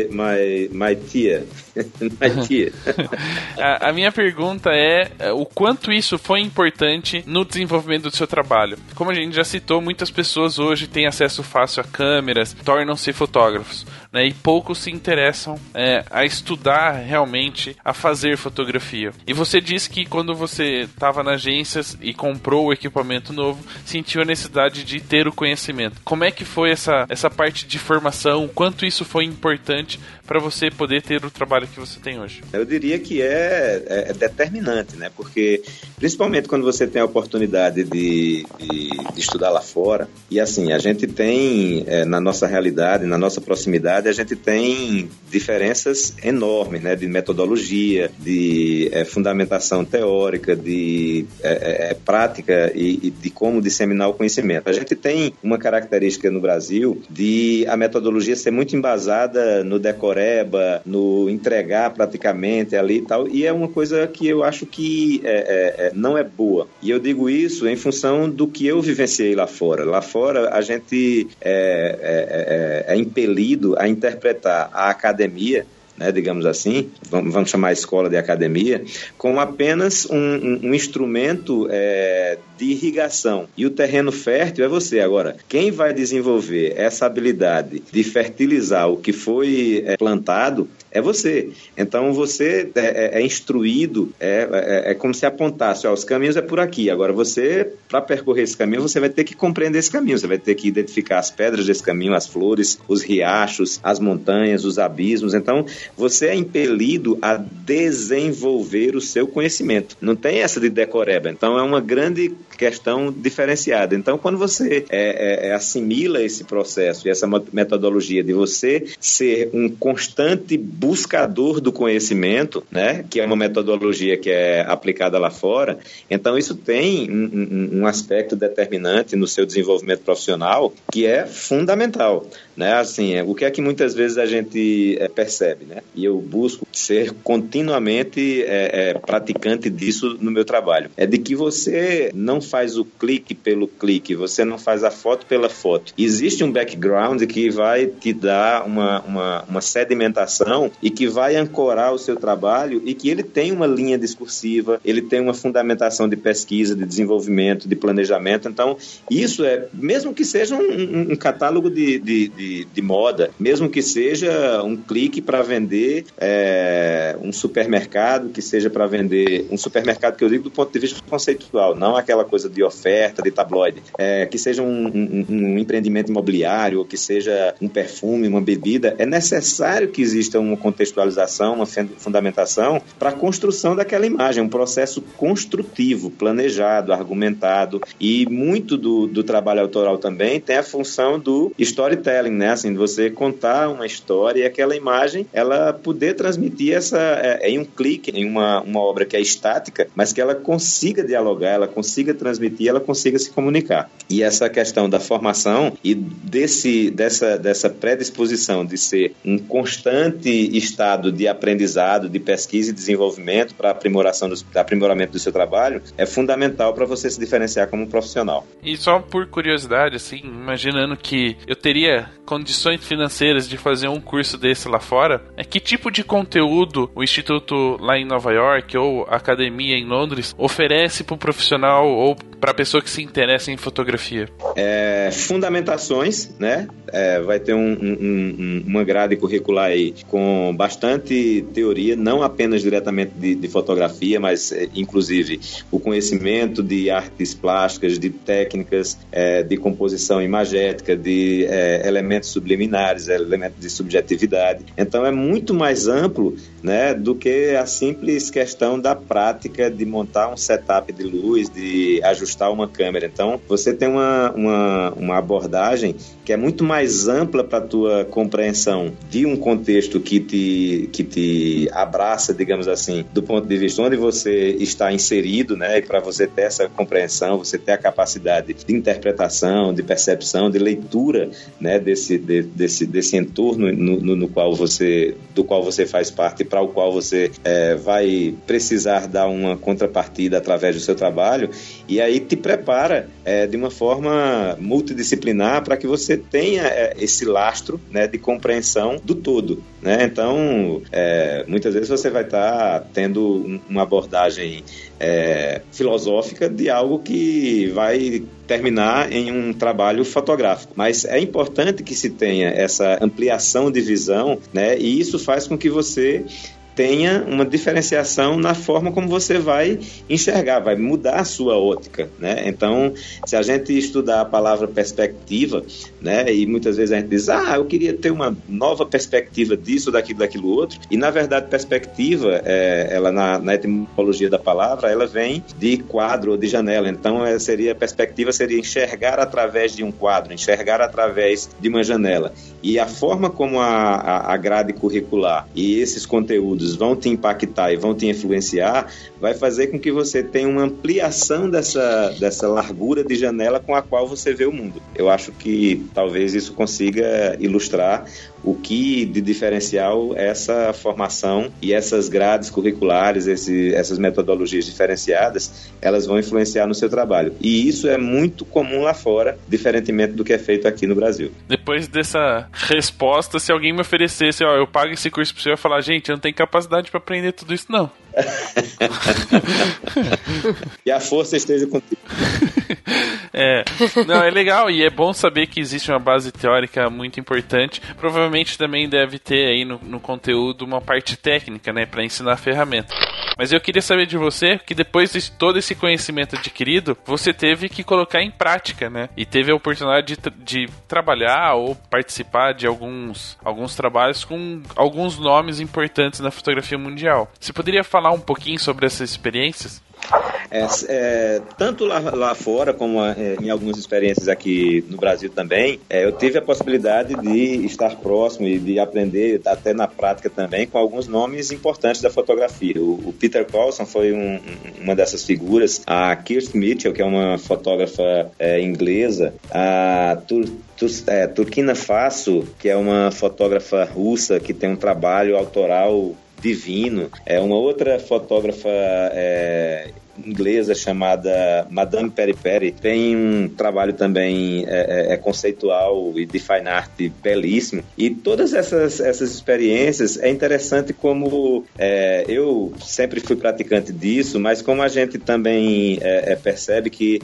my, my tia. (laughs) my tia. (laughs) a, a, minha pergunta é: é o quanto isso foi importante no desenvolvimento do seu trabalho? Como a gente já citou, muitas pessoas hoje têm acesso fácil a câmeras, tornam-se fotógrafos. né, e poucos se interessam é, a estudar realmente, a fazer fotografia. E você disse que quando você estava na agência e comprou o equipamento novo, sentiu a necessidade de ter o conhecimento. Como é que foi essa, essa parte de formação? Quanto isso foi importante para você poder ter o trabalho que você tem hoje? Eu diria que é, é, é, determinante, né? Porque principalmente quando você tem a oportunidade de, de, de estudar lá fora, e assim, a gente tem é, na nossa realidade, na nossa proximidade, a gente tem diferenças enormes, né? De metodologia, de é, fundamentação teórica, de é, é, prática e, de como disseminar o conhecimento. A gente tem uma característica no Brasil de a metodologia ser muito embasada no decoreba, no entregar praticamente ali e tal. E é uma coisa que eu acho que é, é, é, não é boa. E eu digo isso em função do que eu vivenciei lá fora. Lá fora a gente é, é, é, é impelido a interpretar a academia né, digamos assim, vamos chamar a escola de academia, como apenas um, um, um instrumento é, de irrigação. E o terreno fértil é você. Agora, quem vai desenvolver essa habilidade de fertilizar o que foi é, plantado é você. Então você é, é, é instruído, é, é, é, como se apontasse, ó, os caminhos é por aqui. Agora você, para percorrer esse caminho, você vai ter que compreender esse caminho, você vai ter que identificar as pedras desse caminho, as flores, os riachos, as montanhas, os abismos. Então você é impelido a desenvolver o seu conhecimento. Não tem essa de decoreba. Então é uma grande questão diferenciada. Então, quando você é, é, assimila esse processo e essa metodologia de você ser um constante buscador do conhecimento, né, que é uma metodologia que é aplicada lá fora, então isso tem um, um, aspecto determinante no seu desenvolvimento profissional que é fundamental. Né? Assim, é, o que é que muitas vezes a gente é, percebe, né? E eu busco ser continuamente é, é, praticante disso no meu trabalho. É de que você não faz o clique pelo clique, você não faz a foto pela foto. Existe um background que vai te dar uma, uma, uma sedimentação e que vai ancorar o seu trabalho e que ele tem uma linha discursiva, ele tem uma fundamentação de pesquisa, de desenvolvimento, de planejamento. Então, isso é, mesmo que seja um, um, catálogo de, de, de de, moda, mesmo que seja um clique para vender é, um supermercado, que seja para vender um supermercado que eu digo do ponto de vista conceitual, não aquela coisa de oferta, de tabloide, é, que seja um, um, um empreendimento imobiliário, ou que seja um perfume, uma bebida, é necessário que exista uma contextualização, uma fundamentação para a construção daquela imagem, um processo construtivo, planejado, argumentado, e muito do, do trabalho autoral também tem a função do storytelling, né? Assim, você contar uma história e aquela imagem, ela poder transmitir essa é, em um clique, em uma, uma obra que é estática, mas que ela consiga dialogar, ela consiga transmitir, ela consiga se comunicar. E essa questão da formação e desse dessa dessa predisposição de ser um constante estado de aprendizado, de pesquisa e desenvolvimento para aprimoração do, aprimoramento do seu trabalho é fundamental para você se diferenciar como profissional. E só por curiosidade, assim, imaginando que eu teria condições financeiras de fazer um curso desse lá fora, é que tipo de conteúdo o instituto lá em Nova York ou a academia em Londres oferece para o profissional ou para pessoa que se interessa em fotografia? É, fundamentações, né? É, vai ter um, um, um, uma grade curricular aí com bastante teoria, não apenas diretamente de, de fotografia, mas é, inclusive o conhecimento de artes plásticas, de técnicas, é, de composição imagética, de é, elementos subliminares, elementos de subjetividade. Então é muito mais amplo né, do que a simples questão da prática de montar um setup de luz, de ajustar uma câmera. Então você tem uma, uma, uma abordagem que é muito mais ampla para a tua compreensão de um contexto que te, que te abraça, digamos assim, do ponto de vista onde você está inserido, né, para você ter essa compreensão, você ter a capacidade de interpretação, de percepção, de leitura, né, desse, de, desse, desse entorno no, no, no, qual você, do qual você faz parte e para o qual você é, vai precisar dar uma contrapartida através do seu trabalho. E aí te prepara é, de uma forma multidisciplinar para que você tenha é, esse lastro né, de compreensão do todo. Né? Então, é, muitas vezes você vai estar tá tendo uma abordagem é, filosófica de algo que vai terminar em um trabalho fotográfico. Mas é importante que se tenha essa ampliação de visão, né? E isso faz com que você tenha uma diferenciação na forma como você vai enxergar, vai mudar a sua ótica, né? Então, se a gente estudar a palavra perspectiva, né, e muitas vezes a gente diz, ah, eu queria ter uma nova perspectiva disso, daquilo, daquilo outro, e na verdade perspectiva, é, ela na, na, etimologia da palavra, ela vem de quadro ou de janela, então é, seria perspectiva seria enxergar através de um quadro, enxergar através de uma janela, e a forma como a, a, a grade curricular e esses conteúdos vão te impactar e vão te influenciar, vai fazer com que você tenha uma ampliação dessa, dessa largura de janela com a qual você vê o mundo. Eu acho que talvez isso consiga ilustrar o que de diferencial essa formação e essas grades curriculares, esse, essas metodologias diferenciadas, elas vão influenciar no seu trabalho. E isso é muito comum lá fora, diferentemente do que é feito aqui no Brasil. Depois dessa resposta, se alguém me oferecesse, ó, eu pago esse curso para você, eu ia falar, gente, eu não tenho capacidade para aprender tudo isso, não. E a força esteja contigo. (laughs) é, não, é legal e é bom saber que existe uma base teórica muito importante. Provavelmente também deve ter aí no, no conteúdo uma parte técnica, né, para ensinar a ferramenta. Mas eu queria saber de você que depois de todo esse conhecimento adquirido, você teve que colocar em prática, né? E teve a oportunidade de, de trabalhar ou participar de alguns, alguns trabalhos com alguns nomes importantes na fotografia mundial. Você poderia falar um pouquinho sobre essas experiências? É, é, tanto lá, lá, fora como é, em algumas experiências aqui no Brasil também, é, eu tive a possibilidade de estar próximo e de aprender até na prática também com alguns nomes importantes da fotografia. O, o Peter Paulson foi um, uma dessas figuras, a Kirsten Mitchell, que é uma fotógrafa é, inglesa, a Tur é, Turkina Faso, que é uma fotógrafa russa que tem um trabalho autoral divino. É uma outra fotógrafa é, inglesa chamada Madame Peri Peri tem um trabalho também é, é, é, conceitual e de fine art belíssimo. E todas essas, essas experiências é interessante como é, eu sempre fui praticante disso, mas como a gente também é, é percebe que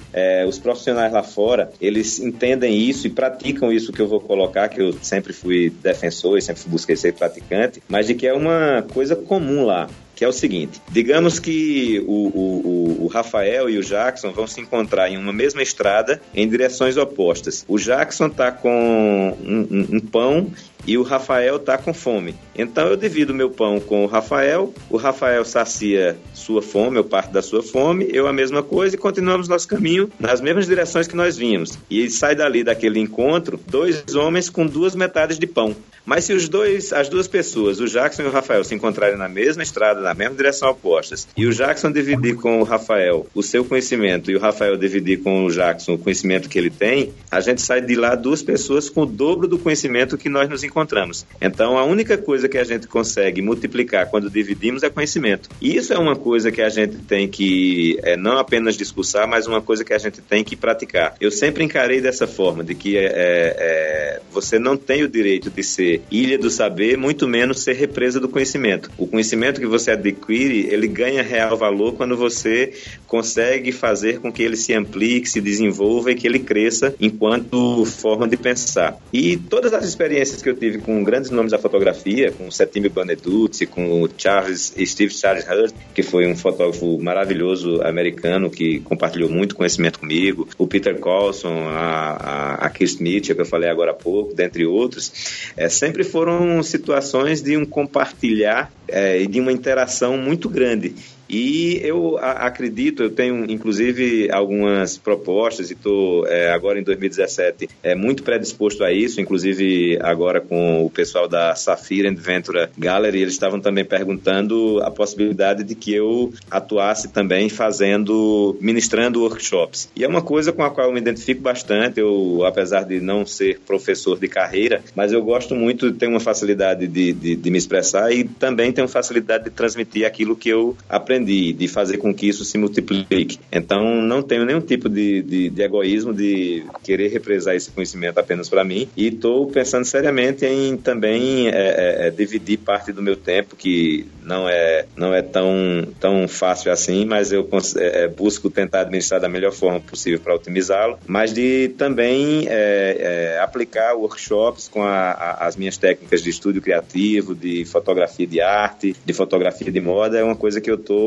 os profissionais lá fora eles entendem isso e praticam isso que eu vou colocar, que eu sempre fui defensor e sempre busquei ser praticante, mas de que é uma coisa comum lá que é o seguinte: digamos que o, o, o, Rafael e o Jackson vão se encontrar em uma mesma estrada em direções opostas. O Jackson está com um, um, um pão e o Rafael tá com fome. Então eu divido meu pão com o Rafael, o Rafael sacia sua fome, eu parto da sua fome, eu a mesma coisa e continuamos nosso caminho nas mesmas direções que nós vínhamos. E sai dali daquele encontro dois homens com duas metades de pão. Mas se os dois, as duas pessoas, o Jackson e o Rafael, se encontrarem na mesma estrada, na mesma direção opostas, e o Jackson dividir com o Rafael o seu conhecimento e o Rafael dividir com o Jackson o conhecimento que ele tem, a gente sai de lá duas pessoas com o dobro do conhecimento que nós nos encontramos encontramos. Então, a única coisa que a gente consegue multiplicar quando dividimos é conhecimento. E isso é uma coisa que a gente tem que é, não apenas discursar, mas uma coisa que a gente tem que praticar. Eu sempre encarei dessa forma, de que é, é, é, você não tem o direito de ser ilha do saber, muito menos ser represa do conhecimento. O conhecimento que você adquire, ele ganha real valor quando você consegue fazer com que ele se amplie, que se desenvolva e que ele cresça enquanto forma de pensar. E todas as experiências que eu tive com grandes nomes da fotografia, com Settimio Baneduzzi, com Charles, Steve Charles Hurst, que foi um fotógrafo maravilhoso americano que compartilhou muito conhecimento comigo, o Peter Colson, a, a, a Mitchell, que eu falei agora há pouco, dentre outros, é, sempre foram situações de um compartilhar é, e de uma interação muito grande. E eu acredito, eu tenho inclusive algumas propostas e estou é, agora em 2017 é, muito predisposto a isso, inclusive agora com o pessoal da Safira Adventure Gallery, eles estavam também perguntando a possibilidade de que eu atuasse também fazendo, ministrando workshops. E é uma coisa com a qual eu me identifico bastante, eu, apesar de não ser professor de carreira, mas eu gosto muito ter uma facilidade de, de, de me expressar e também tenho facilidade de transmitir aquilo que eu aprendi aprendi, de fazer com que isso se multiplique. Então, não tenho nenhum tipo de, de, de egoísmo de querer represar esse conhecimento apenas para mim e estou pensando seriamente em também é, é, é, dividir parte do meu tempo, que não é, não é tão, tão fácil assim, mas eu é, é, busco tentar administrar da melhor forma possível para otimizá-lo, mas de também é, aplicar workshops com a, a, as minhas técnicas de estúdio criativo, de fotografia de arte, de fotografia de moda, é uma coisa que eu estou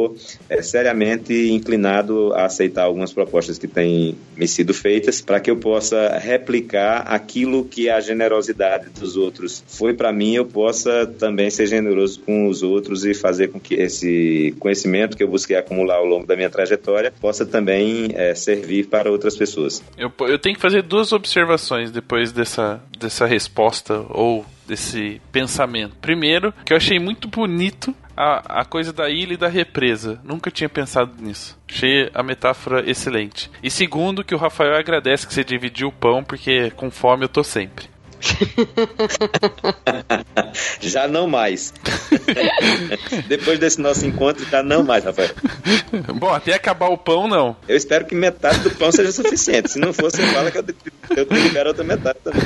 seriamente inclinado a aceitar algumas propostas que têm me sido feitas para que eu possa replicar aquilo que a generosidade dos outros foi para mim, eu possa também ser generoso com os outros e fazer com que esse conhecimento que eu busquei acumular ao longo da minha trajetória possa também é, servir para outras pessoas. Eu, eu tenho que fazer duas observações depois dessa, dessa resposta ou desse pensamento. Primeiro, que eu achei muito bonito a, a coisa da ilha e da represa. Nunca tinha pensado nisso. Achei a metáfora excelente. E segundo, que o Rafael agradece que você dividiu o pão, porque com fome eu tô sempre. (laughs) já não mais. (laughs) Depois desse nosso encontro, já não mais, Rafael. Bom, até acabar o pão, não. Eu espero que metade do pão seja suficiente. Se não for, você fala que eu, eu libero outra metade também.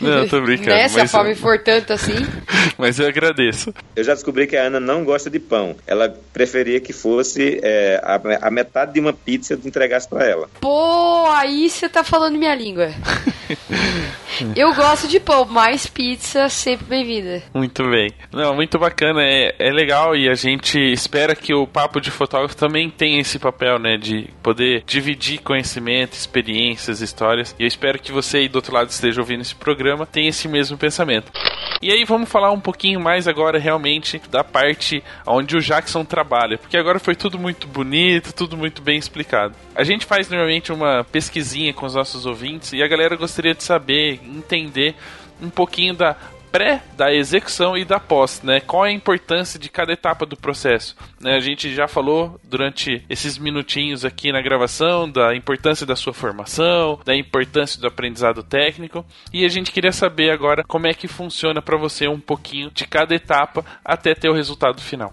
Não, tô brincando. Nessa mas... fome for tanto assim. (laughs) Mas eu agradeço. Eu já descobri que a Ana não gosta de pão. Ela preferia que fosse é, a, a, metade de uma pizza que entregasse para ela. Pô, aí você tá falando minha língua. Eu gosto de pão, mas pizza sempre bem-vinda. Muito bem. Não, muito bacana. É, é legal e a gente espera que o Papo de Fotógrafo também tenha esse papel, né? De poder dividir conhecimento, experiências, histórias. E eu espero que você aí do outro lado esteja ouvindo esse programa tenha esse mesmo pensamento. E aí vamos falar um pouquinho mais agora realmente da parte onde o Jackson trabalha, porque agora foi tudo muito bonito, tudo muito bem explicado. A gente faz normalmente uma pesquisinha com os nossos ouvintes e a galera gostaria de saber, entender um pouquinho da pré da execução e da pós, né? Qual é a importância de cada etapa do processo? Né? A gente já falou durante esses minutinhos aqui na gravação da importância da sua formação, da importância do aprendizado técnico e a gente queria saber agora como é que funciona para você um pouquinho de cada etapa até ter o resultado final.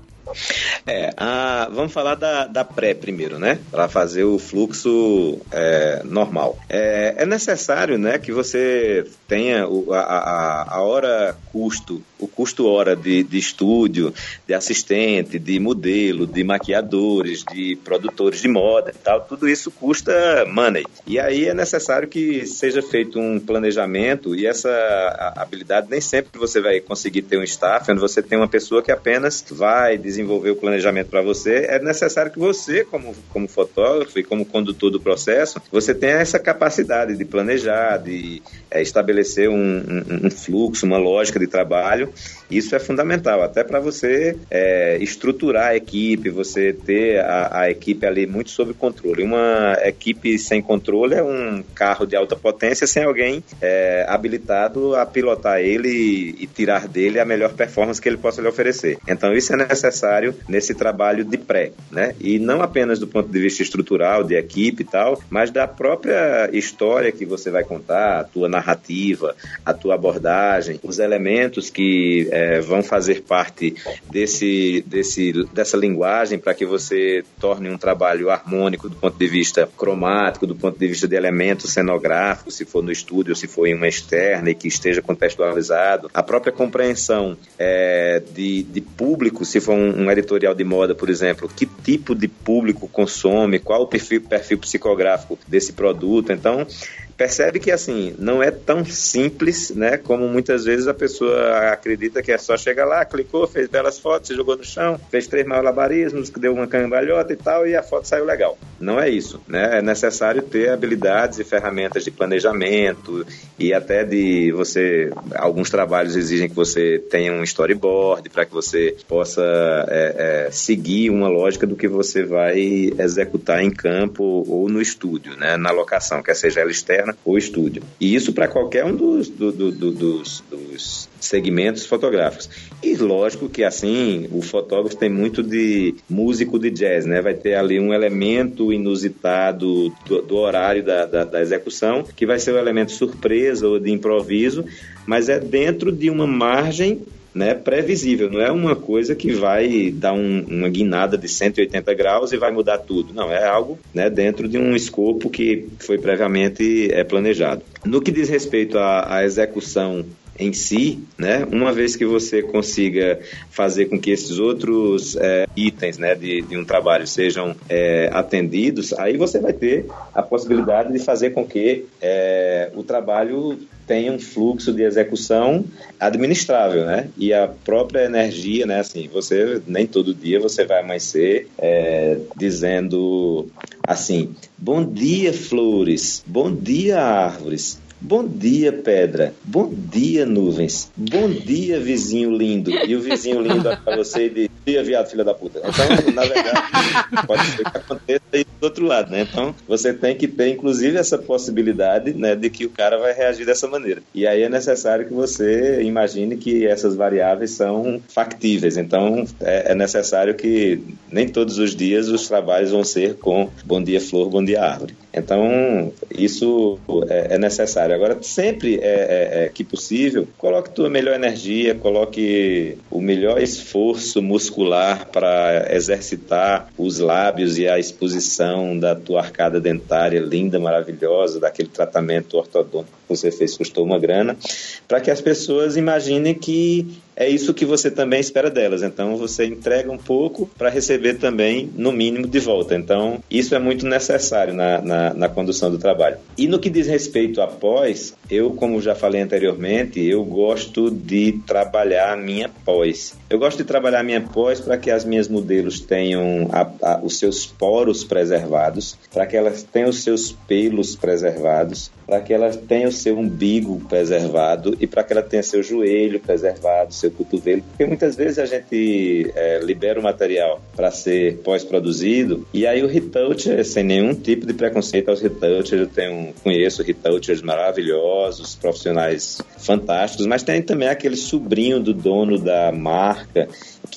É, a, vamos falar da, da pré primeiro, né? Para fazer o fluxo é, normal. É, é, necessário, né, que você tenha o, a, a, hora custo, o custo hora de, de estúdio, de assistente, de modelo, de maquiadores, de produtores de moda e tal. Tudo isso custa money. E aí é necessário que seja feito um planejamento e essa habilidade nem sempre você vai conseguir ter um staff onde você tem uma pessoa que apenas vai o planejamento para você, é necessário que você, como, como fotógrafo e como condutor do processo, você tenha essa capacidade de planejar, de é, estabelecer um, um, um, fluxo, uma lógica de trabalho. Isso é fundamental, até para você é, estruturar a equipe, você ter a, a, equipe ali muito sob controle. Uma equipe sem controle é um carro de alta potência sem alguém é, habilitado a pilotar ele e, e tirar dele a melhor performance que ele possa lhe oferecer. Então, isso é necessário nesse trabalho de pré, né? E não apenas do ponto de vista estrutural, de equipe e tal, mas da própria história que você vai contar, a tua narrativa, a tua abordagem, os elementos que é, vão fazer parte desse, desse, dessa linguagem para que você torne um trabalho harmônico do ponto de vista cromático, do ponto de vista de elementos cenográficos, se for no estúdio, se for em uma externa e que esteja contextualizado, a própria compreensão é, de, de público, se for um, um editorial de moda, por exemplo, que tipo de público consome, qual o perfil, perfil psicográfico desse produto. Então, percebe que assim não é tão simples, né? Como muitas vezes a pessoa acredita que é só chegar lá, clicou, fez belas fotos, se jogou no chão, fez três malabarismos, deu uma cambalhota e tal e a foto saiu legal. Não é isso, né? É necessário ter habilidades e ferramentas de planejamento e até de você alguns trabalhos exigem que você tenha um storyboard para que você possa é, é, seguir uma lógica do que você vai executar em campo ou no estúdio, né? Na locação, quer seja ela externa ou estúdio. E isso para qualquer um dos, do, do, do, dos, dos segmentos fotográficos. E lógico que assim, o fotógrafo tem muito de músico de jazz, né? Vai ter ali um elemento inusitado do, do horário da, da, da, execução, que vai ser o um elemento surpresa ou de improviso, mas é dentro de uma margem né, previsível, não é uma coisa que vai dar um, uma guinada de 180 graus e vai mudar tudo. Não, é algo né, dentro de um escopo que foi previamente é, planejado. No que diz respeito à, à execução em si, né? Uma vez que você consiga fazer com que esses outros é, itens, né, de, de, um trabalho sejam é, atendidos, aí você vai ter a possibilidade de fazer com que é, o trabalho tenha um fluxo de execução administrável, né? E a própria energia, né? Assim, você nem todo dia você vai amanhecer é, dizendo assim: bom dia flores, bom dia árvores, Bom dia, pedra. Bom dia, nuvens. Bom dia, vizinho lindo. E o vizinho lindo para você de dia, viado, filha da puta. Então, na verdade, pode ser que aconteça aí do outro lado, né? Então, você tem que ter, inclusive, essa possibilidade, né, de que o cara vai reagir dessa maneira. E aí é necessário que você imagine que essas variáveis são factíveis. Então, é, é necessário que nem todos os dias os trabalhos vão ser com bom dia, flor, bom dia, árvore. Então, isso é, é necessário. Agora, sempre é, é, é, que possível, coloque tua melhor energia, coloque o melhor esforço muscular para exercitar os lábios e a exposição da tua arcada dentária linda, maravilhosa, daquele tratamento ortodôntico que você fez, custou uma grana, para que as pessoas imaginem que é isso que você também espera delas. Então você entrega um pouco para receber também, no mínimo, de volta. Então isso é muito necessário na, na, na, condução do trabalho. E no que diz respeito a pós, eu, como já falei anteriormente, eu gosto de trabalhar a minha pós. Eu gosto de trabalhar minha pós para que as minhas modelos tenham a, a, os seus poros preservados, para que elas tenham os seus pelos preservados, para que ela tenha o seu umbigo preservado e para que ela tenha seu joelho preservado, seu cotovelo, porque muitas vezes a gente é, libera o material para ser pós-produzido e aí o retoucher, sem nenhum tipo de preconceito aos retouchers, eu tenho, conheço retouchers maravilhosos, profissionais fantásticos, mas tem também aquele sobrinho do dono da marca marca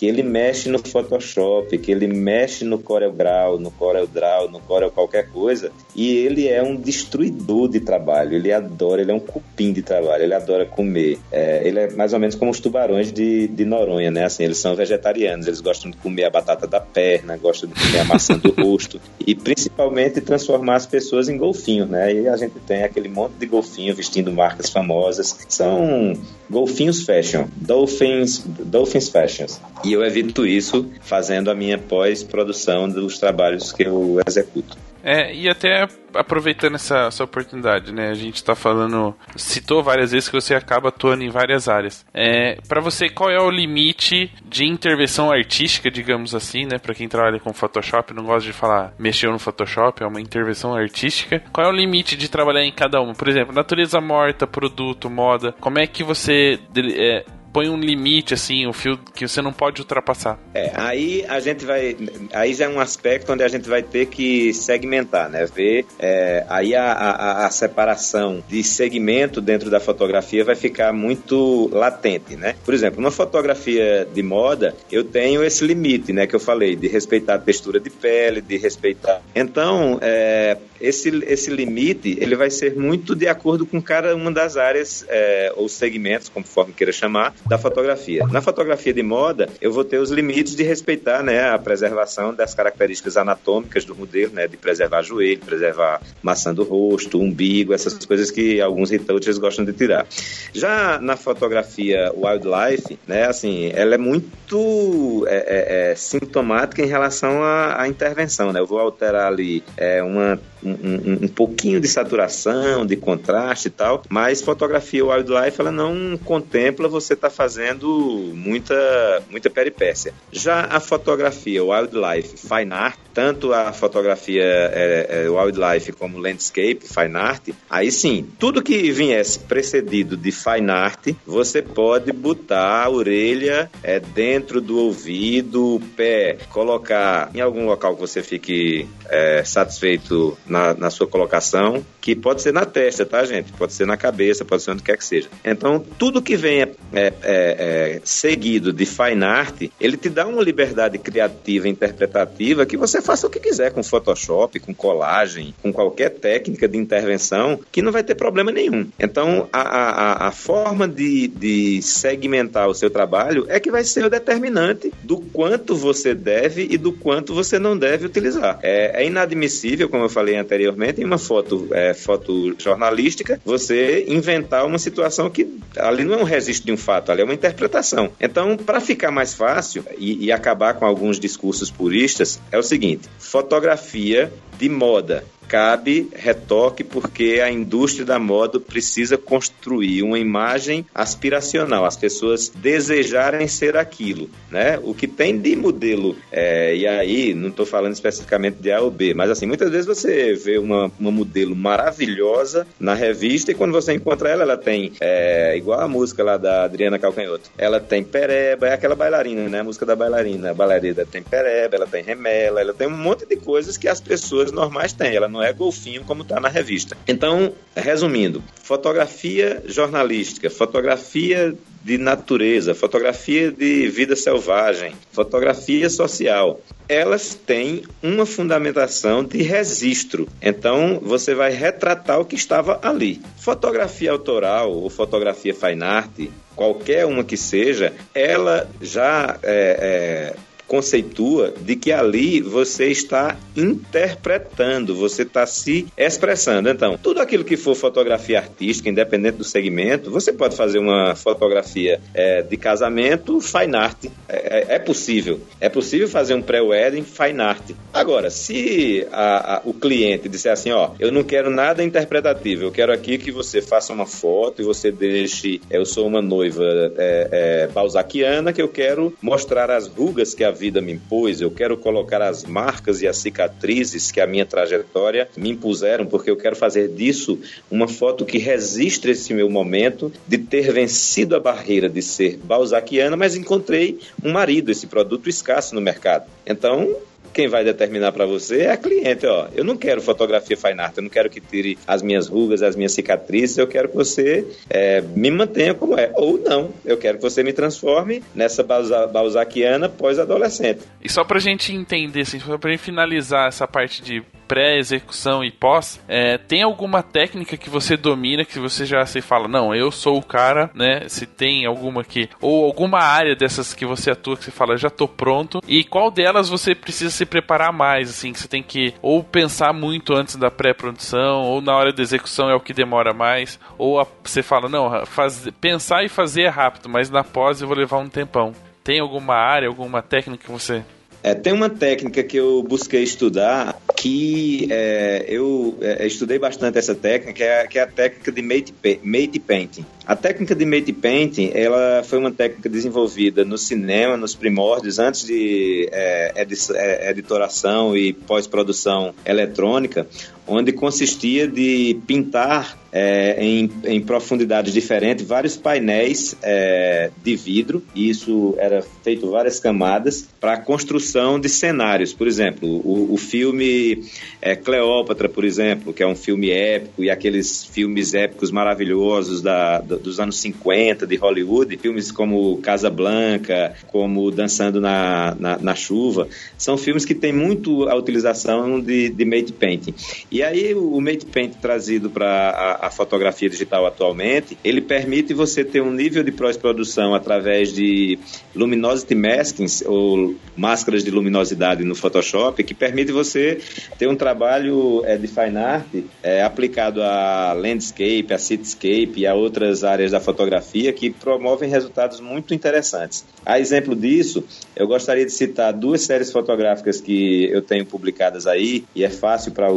que ele mexe no Photoshop, que ele mexe no CorelDRAW, no CorelDRAW, no Corel qualquer coisa, e ele é um destruidor de trabalho, ele adora, ele é um cupim de trabalho, ele adora comer. É, ele é mais ou menos como os tubarões de, de Noronha, né? Assim, eles são vegetarianos, eles gostam de comer a batata da perna, gostam de comer a maçã do rosto, (laughs) e principalmente transformar as pessoas em golfinhos, né? E a gente tem aquele monte de golfinho vestindo marcas famosas, são golfinhos fashion, dolphins, dolphins fashions. E eu evito isso fazendo a minha pós-produção dos trabalhos que eu executo. É, e até aproveitando essa, essa oportunidade, né? A gente está falando, citou várias vezes que você acaba atuando em várias áreas. É, para você, qual é o limite de intervenção artística, digamos assim, né? Para quem trabalha com Photoshop, não gosta de falar mexeu no Photoshop, é uma intervenção artística. Qual é o limite de trabalhar em cada uma? Por exemplo, natureza morta, produto, moda. Como é que você é, põe um limite, assim, o um fio que você não pode ultrapassar. É, aí a gente vai. Aí já é um aspecto onde a gente vai ter que segmentar, né? Ver. É, aí a, a, a, separação de segmento dentro da fotografia vai ficar muito latente, né? Por exemplo, uma fotografia de moda, eu tenho esse limite, né? Que eu falei, de respeitar a textura de pele, de respeitar. Então, é, esse, esse limite, ele vai ser muito de acordo com cada uma das áreas é, ou segmentos, conforme queira chamar, da fotografia. Na fotografia de moda, eu vou ter os limites de respeitar né, a preservação das características anatômicas do modelo, né, de preservar joelho, preservar maçã do rosto, umbigo, essas coisas que alguns retouchers gostam de tirar. Já na fotografia wildlife, né, assim, ela é muito é, é, é sintomática em relação à, à intervenção. Né? Eu vou alterar ali é, uma um, um, pouquinho de saturação, de contraste e tal, mas fotografia wildlife ela não contempla você estar tá fazendo muita, muita peripécia. Já a fotografia wildlife fine art, tanto a fotografia é, é, wildlife como landscape fine art, aí sim, tudo que viesse precedido de fine art, você pode botar a orelha é, dentro do ouvido, o pé, colocar em algum local que você fique é, satisfeito na na, sua colocação, que pode ser na testa, tá, gente? Pode ser na cabeça, pode ser onde quer que seja. Então, tudo que venha é, é, é, seguido de fine art, ele te dá uma liberdade criativa, interpretativa, que você faça o que quiser com Photoshop, com colagem, com qualquer técnica de intervenção, que não vai ter problema nenhum. Então, a, a, a forma de, de segmentar o seu trabalho é que vai ser o determinante do quanto você deve e do quanto você não deve utilizar. É, é inadmissível, como eu falei anteriormente, em uma foto, é, foto jornalística, você inventar uma situação que ali não é um registro de um fato, ali é uma interpretação. Então, para ficar mais fácil e, e acabar com alguns discursos puristas, é o seguinte: fotografia de moda cabe retoque porque a indústria da moda precisa construir uma imagem aspiracional, as pessoas desejarem ser aquilo, né? O que tem de modelo, é, e aí não estou falando especificamente de A ou B, mas assim, muitas vezes você vê uma, uma modelo maravilhosa na revista e quando você encontra ela, ela tem, é, igual a música lá da Adriana Calcanhoto, ela tem pereba, é aquela bailarina, né? A música da bailarina, a bailarina tem pereba, ela tem remela, ela tem um monte de coisas que as pessoas normais têm, ela não não é golfinho como está na revista. Então, resumindo, fotografia jornalística, fotografia de natureza, fotografia de vida selvagem, fotografia social. Elas têm uma fundamentação de registro. Então, você vai retratar o que estava ali. Fotografia autoral ou fotografia fine art, qualquer uma que seja, ela já é, é, conceitua de que ali você está interpretando, você está se expressando. Então, tudo aquilo que for fotografia artística, independente do segmento, você pode fazer uma fotografia é, de casamento fine art. É, é, é possível. É possível fazer um pré-wedding fine art. Agora, se a, a, o cliente disser assim, ó, eu não quero nada interpretativo, eu quero aqui que você faça uma foto e você deixe, eu sou uma noiva é, é, balzaquiana que eu quero mostrar as rugas que a vida me impôs, eu quero colocar as marcas e as cicatrizes que a minha trajetória me impuseram, porque eu quero fazer disso uma foto que registre esse meu momento de ter vencido a barreira de ser balzaquiana, mas encontrei um marido, esse produto escasso no mercado. Então, quem vai determinar para você é a cliente, ó. Eu não quero fotografia fine art, eu não quero que tire as minhas rugas, as minhas cicatrizes, eu quero que você é, me mantenha como é. Ou não, eu quero que você me transforme nessa balzaquiana pós-adolescente. E só pra gente entender, assim, pra gente finalizar essa parte de pré-execução e pós, é, tem alguma técnica que você domina que você já se fala, não, eu sou o cara, né? Se tem alguma que ou alguma área dessas que você atua que você fala, já tô pronto. E qual delas você precisa se preparar mais, assim, que você tem que ou pensar muito antes da pré-produção, ou na hora da execução é o que demora mais, ou a, você fala, não, faz, pensar e fazer é rápido, mas na pós eu vou levar um tempão. Tem alguma área, alguma técnica que você é, tem uma técnica que eu busquei estudar que é, eu é, estudei bastante essa técnica, que é, que é a técnica de mate, mate painting. A técnica de mate painting, ela foi uma técnica desenvolvida no cinema, nos primórdios, antes de é, é editoração e pós-produção eletrônica, onde consistia de pintar é, em, em, profundidades diferentes vários painéis é, de vidro, e isso era feito várias camadas para a construção de cenários. Por exemplo, o, o filme é, Cleópatra, por exemplo, que é um filme épico, e aqueles filmes épicos maravilhosos da, dos anos 50 de Hollywood, filmes como Casa Blanca, como Dançando na, na, na Chuva, são filmes que têm muito a utilização de, de mate painting. E aí o, o mate painting trazido para a, a, fotografia digital atualmente, ele permite você ter um nível de pós-produção através de luminosity maskings ou máscaras de luminosidade no Photoshop, que permite você ter um trabalho é, de fine art é, aplicado a landscape, a cityscape e a outras áreas da fotografia que promovem resultados muito interessantes. A exemplo disso, eu gostaria de citar duas séries fotográficas que eu tenho publicadas aí e é fácil para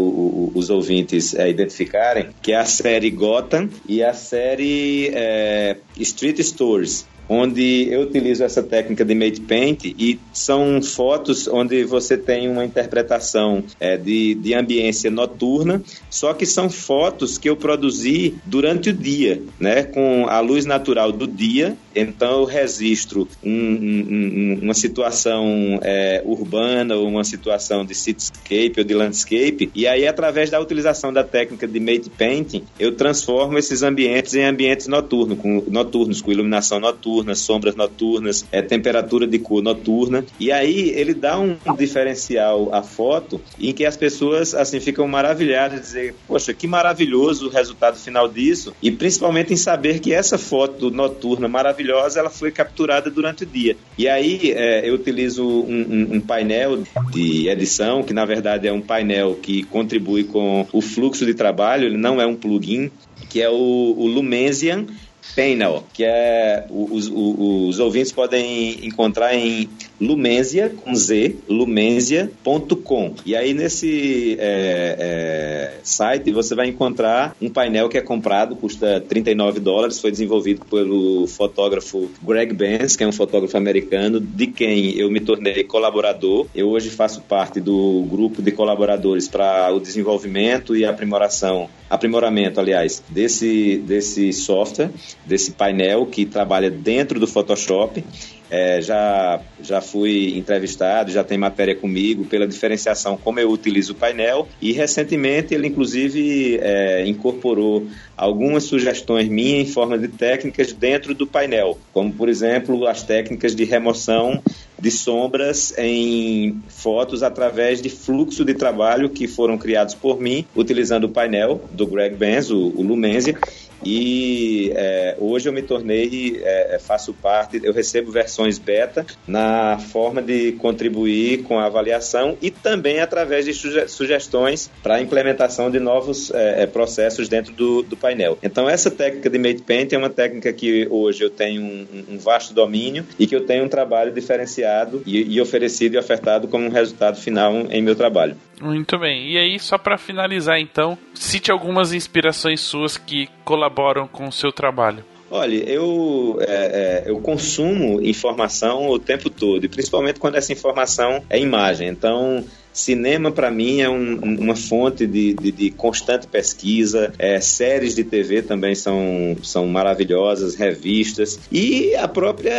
os ouvintes é, identificarem, que é a série Gotham e a série é, Street Stories onde eu utilizo essa técnica de mate paint e são fotos onde você tem uma interpretação é, de, de ambiência noturna, só que são fotos que eu produzi durante o dia, né, com a luz natural do dia então eu registro um, um, uma situação é, urbana ou uma situação de cityscape ou de landscape, e aí através da utilização da técnica de mate painting, eu transformo esses ambientes em ambientes noturnos, com, noturnos, com iluminação noturna, sombras noturnas, é, temperatura de cor noturna, e aí ele dá um diferencial à foto em que as pessoas assim ficam maravilhadas dizer, poxa, que maravilhoso o resultado final disso, e principalmente em saber que essa foto noturna maravilhosa ela foi capturada durante o dia. E aí é, eu utilizo um, um, um, painel de edição, que na verdade é um painel que contribui com o fluxo de trabalho, ele não é um plugin, que é o, o Lumensian Panel, que é os, os, os ouvintes podem encontrar em Lumensia, com Z, lumensia.com. E aí nesse é, é, site você vai encontrar um painel que é comprado, custa 39 dólares, foi desenvolvido pelo fotógrafo Greg Benz, que é um fotógrafo americano, de quem eu me tornei colaborador. Eu hoje faço parte do grupo de colaboradores para o desenvolvimento e aprimoração, aprimoramento, aliás, desse, desse software, desse painel que trabalha dentro do Photoshop. É, já, já fui entrevistado, já tem matéria comigo pela diferenciação como eu utilizo o painel e recentemente ele inclusive é, incorporou algumas sugestões minhas em forma de técnicas dentro do painel, como por exemplo as técnicas de remoção de sombras em fotos através de fluxo de trabalho que foram criados por mim, utilizando o painel do Greg Benz, o, o Lumensia, e é, hoje eu me tornei, é, é, faço parte, eu recebo versões beta na forma de contribuir com a avaliação e também através de suge sugestões para a implementação de novos é, é, processos dentro do, do, painel. Então essa técnica de Made Paint é uma técnica que hoje eu tenho um, um vasto domínio e que eu tenho um trabalho diferenciado e, e oferecido e ofertado como um resultado final em meu trabalho. Muito bem. E aí, só para finalizar, então, cite algumas inspirações suas que colaboram com o seu trabalho. Olha, eu, é, é, eu consumo informação o tempo todo, e principalmente quando essa informação é imagem. Então, Cinema, para mim, é um, uma fonte de, de, de constante pesquisa. É, séries de TV também são, são maravilhosas, revistas. E a própria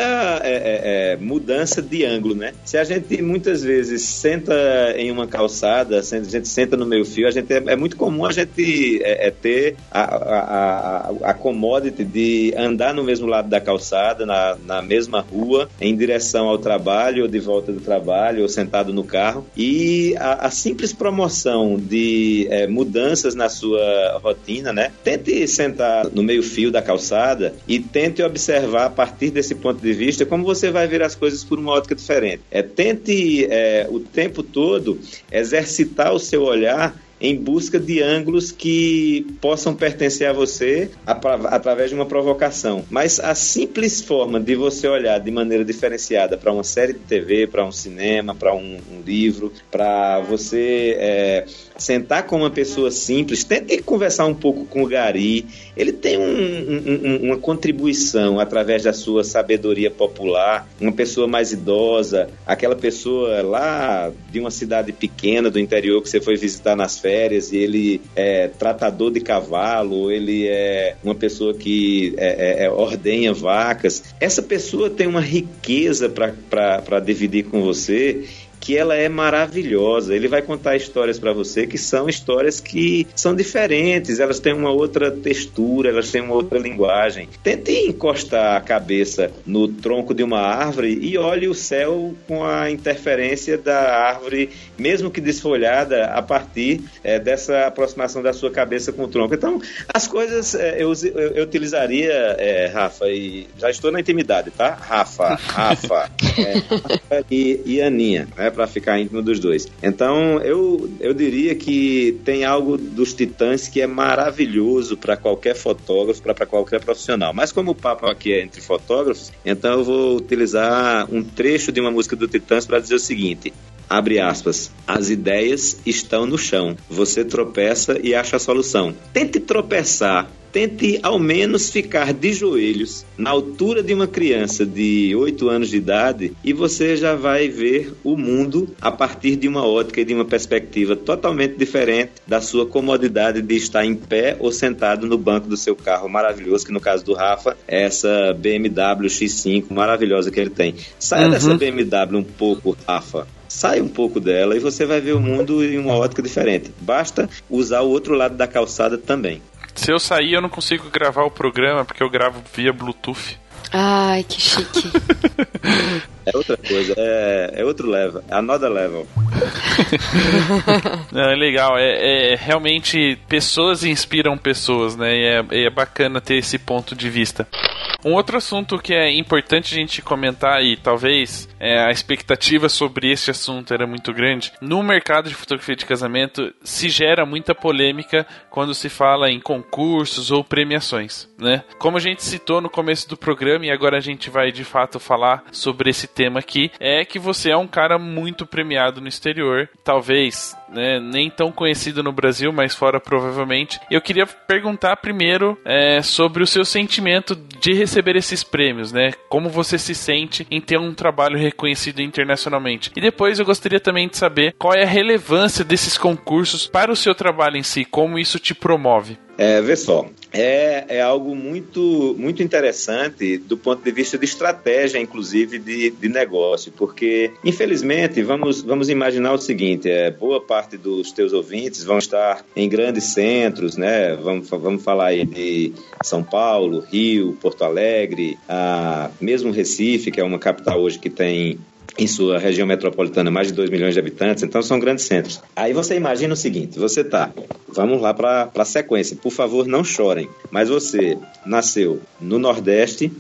é, é, é, mudança de ângulo, né? Se a gente muitas vezes senta em uma calçada, a gente senta no meio fio, a gente, é, é muito comum a gente é, ter a, a, a, a commodity de andar no mesmo lado da calçada, na, na mesma rua, em direção ao trabalho, ou de volta do trabalho, ou sentado no carro. E a, a simples promoção de é, mudanças na sua rotina, né? Tente sentar no meio fio da calçada e tente observar a partir desse ponto de vista como você vai ver as coisas por uma ótica diferente. É, tente é, o tempo todo exercitar o seu olhar em busca de ângulos que possam pertencer a você através de uma provocação. Mas a simples forma de você olhar de maneira diferenciada para uma série de TV, para um cinema, para um, um, livro, para você é, sentar com uma pessoa simples, tente conversar um pouco com o Gari. Ele tem um, um, uma contribuição através da sua sabedoria popular, uma pessoa mais idosa, aquela pessoa lá de uma cidade pequena do interior que você foi visitar nas férias e ele é tratador de cavalo, ele é uma pessoa que é, é, é ordenha vacas. Essa pessoa tem uma riqueza para dividir com você que ela é maravilhosa. Ele vai contar histórias para você que são histórias que são diferentes, elas têm uma outra textura, elas têm uma outra linguagem. Tente encostar a cabeça no tronco de uma árvore e olhe o céu com a interferência da árvore, mesmo que desfolhada, a partir é, dessa aproximação da sua cabeça com o tronco. Então, as coisas é, eu, eu, eu, utilizaria, é, Rafa, e já estou na intimidade, tá? Rafa, Rafa, (laughs) é, Rafa e, e Aninha, né? Para ficar íntimo dos dois. Então, eu, eu diria que tem algo dos Titãs que é maravilhoso para qualquer fotógrafo, para qualquer profissional. Mas como o papo aqui é entre fotógrafos, então eu vou utilizar um trecho de uma música do Titãs para dizer o seguinte: Abre aspas. As ideias estão no chão. Você tropeça e acha a solução. Tente tropeçar tente ao menos ficar de joelhos na altura de uma criança de 8 anos de idade e você já vai ver o mundo a partir de uma ótica e de uma perspectiva totalmente diferente da sua comodidade de estar em pé ou sentado no banco do seu carro maravilhoso, que no caso do Rafa é essa BMW X5 maravilhosa que ele tem. Saia uhum. dessa BMW um pouco, Rafa sai um pouco dela e você vai ver o mundo em uma ótica diferente. Basta usar o outro lado da calçada também. Se eu sair, eu não consigo gravar o programa porque eu gravo via Bluetooth. Ai, que chique. (laughs) é outra coisa, é, é outro level, é another level. (laughs) Não, é legal, é, é, realmente pessoas inspiram pessoas, né? E é, é bacana ter esse ponto de vista. Um outro assunto que é importante a gente comentar e talvez é, a expectativa sobre este assunto era muito grande. No mercado de fotografia de casamento se gera muita polêmica quando se fala em concursos ou premiações, né? Como a gente citou no começo do programa e agora a gente vai de fato falar sobre esse tema aqui, é que você é um cara muito premiado no exterior, talvez né, nem tão conhecido no Brasil, mas fora provavelmente. Eu queria perguntar primeiro é, sobre o seu sentimento de receber esses prêmios, né? Como você se sente em ter um trabalho reconhecido internacionalmente? E depois eu gostaria também de saber qual é a relevância desses concursos para o seu trabalho em si, como isso te promove. É, vê só, é, é algo muito, muito interessante do ponto de vista de estratégia, inclusive de, de negócio, porque, infelizmente, vamos, vamos imaginar o seguinte: é, boa parte dos teus ouvintes vão estar em grandes centros, né? Vamos, vamos falar aí de São Paulo, Rio, Porto Alegre, a, mesmo Recife, que é uma capital hoje que tem em sua região metropolitana mais de 2 milhões de habitantes, então são grandes centros. Aí você imagina o seguinte: você tá, vamos lá para a sequência, por favor, não chorem, mas você nasceu no Nordeste,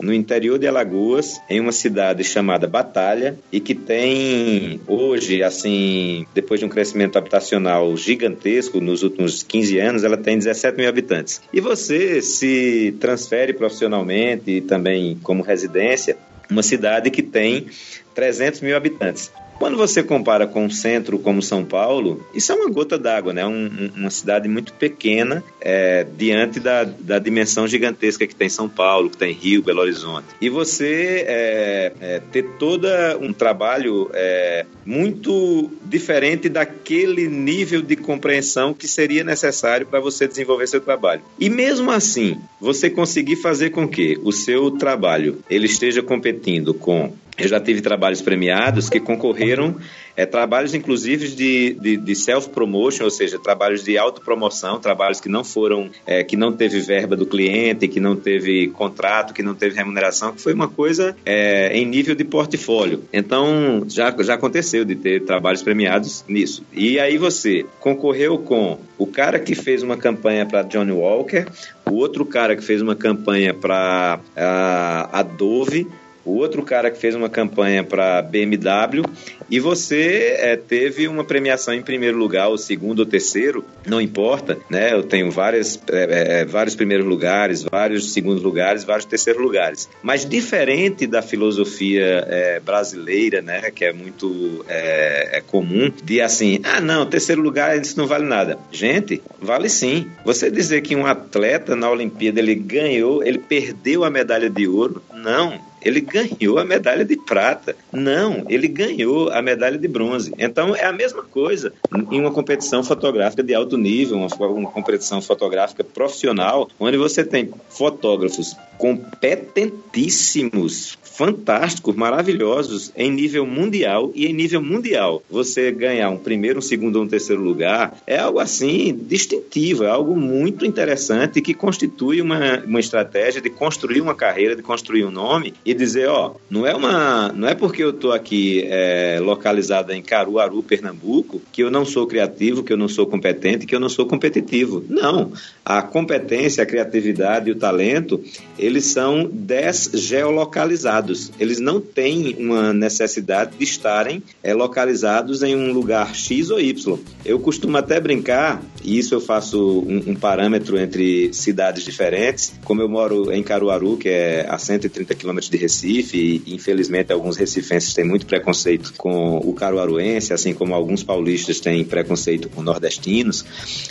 no interior de Alagoas, em uma cidade chamada Batalha, e que tem hoje, assim, depois de um crescimento habitacional gigantesco nos últimos 15 anos, ela tem 17 mil habitantes. E você se transfere profissionalmente e também como residência uma cidade que tem 300 mil habitantes. Quando você compara com um centro como São Paulo, isso é uma gota d'água, né? Um, uma cidade muito pequena é, diante da, da dimensão gigantesca que tem São Paulo, que tem Rio, Belo Horizonte. E você é, é, ter todo um trabalho é, muito diferente daquele nível de compreensão que seria necessário para você desenvolver seu trabalho. E mesmo assim, você conseguir fazer com que o seu trabalho ele esteja competindo com eu já tive trabalhos premiados que concorreram, é, trabalhos inclusive de, de, de self-promotion, ou seja, trabalhos de autopromoção, trabalhos que não foram, é, que não teve verba do cliente, que não teve contrato, que não teve remuneração, que foi uma coisa é, em nível de portfólio. Então, já, já aconteceu de ter trabalhos premiados nisso. E aí você concorreu com o cara que fez uma campanha para Johnny Walker, o outro cara que fez uma campanha para a Dove, o outro cara que fez uma campanha para BMW e você é, teve uma premiação em primeiro lugar, ou segundo ou terceiro, não importa, né? Eu tenho várias, é, é, vários primeiros lugares, vários segundos lugares, vários terceiros lugares. Mas diferente da filosofia é, brasileira, né? Que é muito é, é, comum, de assim, ah, não, terceiro lugar isso não vale nada. Gente, vale sim. Você dizer que um atleta na Olimpíada ele ganhou, ele perdeu a medalha de ouro, não ele ganhou a medalha de prata. Não, ele ganhou a medalha de bronze. Então é a mesma coisa em uma competição fotográfica de alto nível, uma, uma competição fotográfica profissional, onde você tem fotógrafos competentíssimos, fantásticos, maravilhosos em nível mundial e em nível mundial. Você ganhar um primeiro, um segundo ou um terceiro lugar é algo assim distintivo, é algo muito interessante que constitui uma, uma estratégia de construir uma carreira, de construir um nome e dizer, ó, não é uma, não é porque eu estou aqui é, localizado em Caruaru, Pernambuco, que eu não sou criativo, que eu não sou competente, que eu não sou competitivo. Não, a competência, a criatividade e o talento, eles são desgeolocalizados eles não têm uma necessidade de estarem é, localizados em um lugar X ou Y. Eu costumo até brincar e isso eu faço um, um, parâmetro entre cidades diferentes. Como eu moro em Caruaru, que é a 130 quilômetros de Recife, e infelizmente alguns recifenses têm muito preconceito com o caruaruense, assim como alguns paulistas têm preconceito com nordestinos.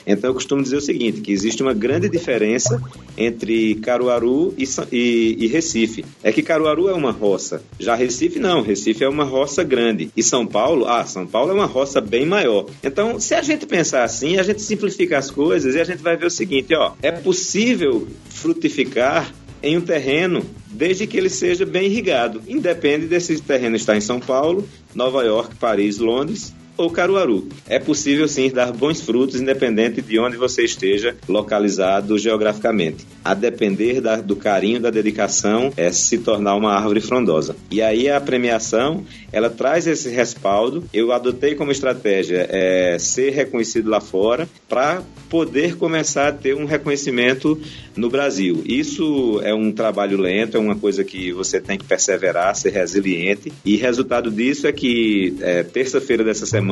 Então eu costumo dizer o seguinte, que existe uma grande diferença entre Caruaru e, e, e Recife. É que Caruaru é uma roça, já Recife não, Recife é uma roça grande. E São Paulo, ah, São Paulo é uma roça bem maior. Então, se a gente pensar assim, a gente simplifica as coisas e a gente vai ver o seguinte, ó, é possível frutificar em um terreno desde que ele seja bem irrigado. Independe desse terreno estar em São Paulo, Nova York, Paris, Londres ou Caruaru. É possível sim dar bons frutos independente de onde você esteja localizado geograficamente. A depender da, do carinho, da dedicação, é se tornar uma árvore frondosa. E aí a premiação, ela traz esse respaldo. Eu adotei como estratégia é, ser reconhecido lá fora para poder começar a ter um reconhecimento no Brasil. Isso é um trabalho lento, é uma coisa que você tem que perseverar, ser resiliente. E resultado disso é que é, terça-feira dessa semana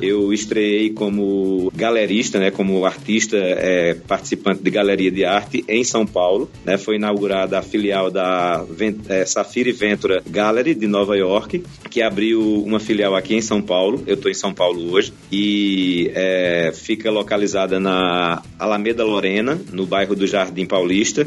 eu estreiei como galerista, né, como artista é, participante de galeria de arte em São Paulo. Né, foi inaugurada a filial da é, Safiri Ventura Gallery de Nova York, que abriu uma filial aqui em São Paulo. Eu estou em São Paulo hoje e é, fica localizada na Alameda Lorena, no bairro do Jardim Paulista,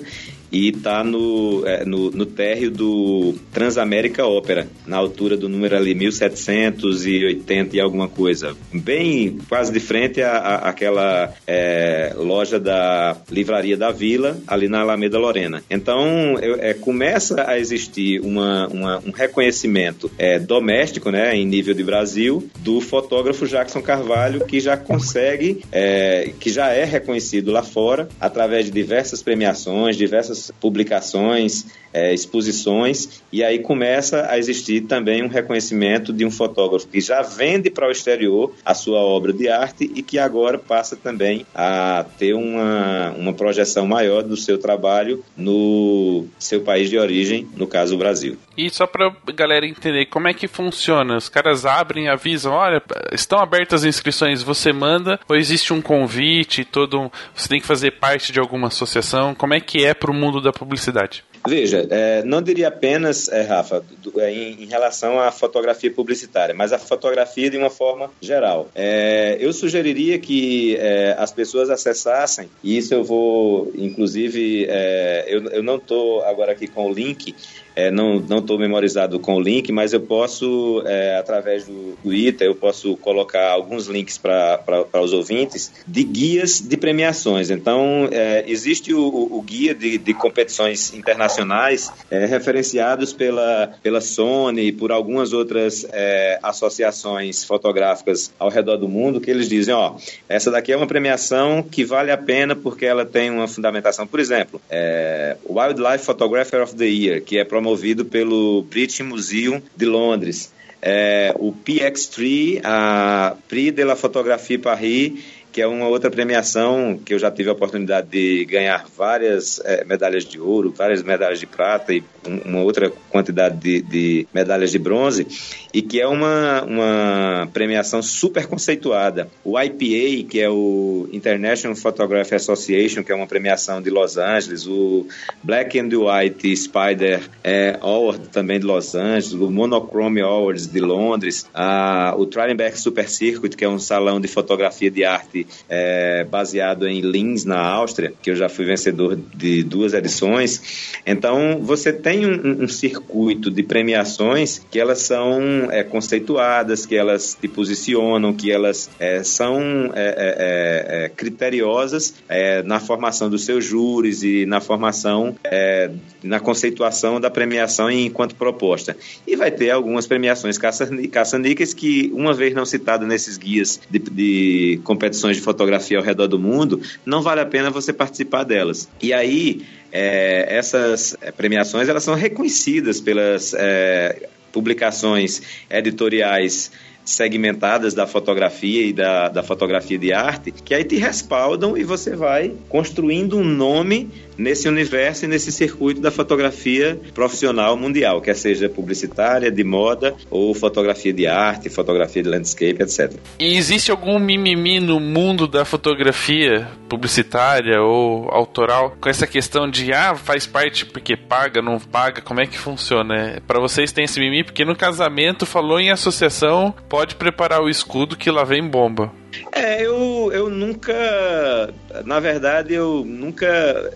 e está no, é, no, no térreo do Transamérica Ópera, na altura do número ali 1780 e alguma coisa. Bem quase de frente à, àquela é, loja da Livraria da Vila, ali na Alameda Lorena. Então, é, começa a existir uma, uma, um reconhecimento é, doméstico, né, em nível de Brasil, do fotógrafo Jackson Carvalho, que já consegue, é, que já é reconhecido lá fora, através de diversas premiações, diversas publicações, é, exposições, e aí começa a existir também um reconhecimento de um fotógrafo que já vende para o exterior a sua obra de arte e que agora passa também a ter uma, uma projeção maior do seu trabalho no seu país de origem, no caso o Brasil. E só para galera entender como é que funciona, os caras abrem, avisam, olha, estão abertas as inscrições, você manda ou existe um convite, todo, você tem que fazer parte de alguma associação? Como é que é para o mundo da publicidade? Veja, é, não diria apenas, é, Rafa, do, é, em, em, relação à fotografia publicitária, mas a fotografia de uma forma geral. É, eu sugeriria que é, as pessoas acessassem, e isso eu vou, inclusive, é, eu, eu não estou agora aqui com o link, é, não estou memorizado com o link, mas eu posso, é, através do Twitter, eu posso colocar alguns links para os ouvintes de guias de premiações. Então, é, existe o, o, guia de, de competições internacionais é, referenciados pela, pela Sony e por algumas outras é, associações fotográficas ao redor do mundo, que eles dizem, ó, essa daqui é uma premiação que vale a pena porque ela tem uma fundamentação. Por exemplo, é, Wildlife Photographer of the Year, que é promovido pelo British Museum de Londres. É, o PX3, a Prix de la Photographie Paris, que é uma outra premiação que eu já tive a oportunidade de ganhar várias é, medalhas de ouro, várias medalhas de prata e uma outra quantidade de, de, medalhas de bronze, e que é uma, uma premiação super conceituada. O IPA, que é o International Photography Association, que é uma premiação de Los Angeles, o Black and White Spider é, Award também de Los Angeles, o Monochrome Awards de Londres, a, o Trilenberg Super Circuit, que é um salão de fotografia de arte é, baseado em Linz, na Áustria, que eu já fui vencedor de duas edições. Então, você tem um, um circuito de premiações que elas são é, conceituadas, que elas te posicionam, que elas é, são é, é, é, criteriosas na formação dos seus júris e na formação, na conceituação da premiação enquanto proposta. E vai ter algumas premiações caça-níqueis que, uma vez não citadas nesses guias de, de competições de fotografia ao redor do mundo, não vale a pena você participar delas. E aí, é, essas é, premiações elas são reconhecidas pelas é, publicações editoriais segmentadas da fotografia e da, da fotografia de arte, que aí te respaldam e você vai construindo um nome nesse universo e nesse circuito da fotografia profissional mundial, quer seja publicitária, de moda ou fotografia de arte, fotografia de landscape, etc. E existe algum mimimi no mundo da fotografia publicitária ou autoral com essa questão de ah, faz parte porque paga, não paga, como é que funciona? Para vocês tem esse mimimi porque no casamento falou em associação, pode preparar o escudo que lá vem bomba. É, eu, eu nunca, na verdade, eu nunca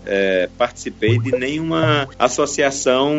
é, participei de nenhuma associação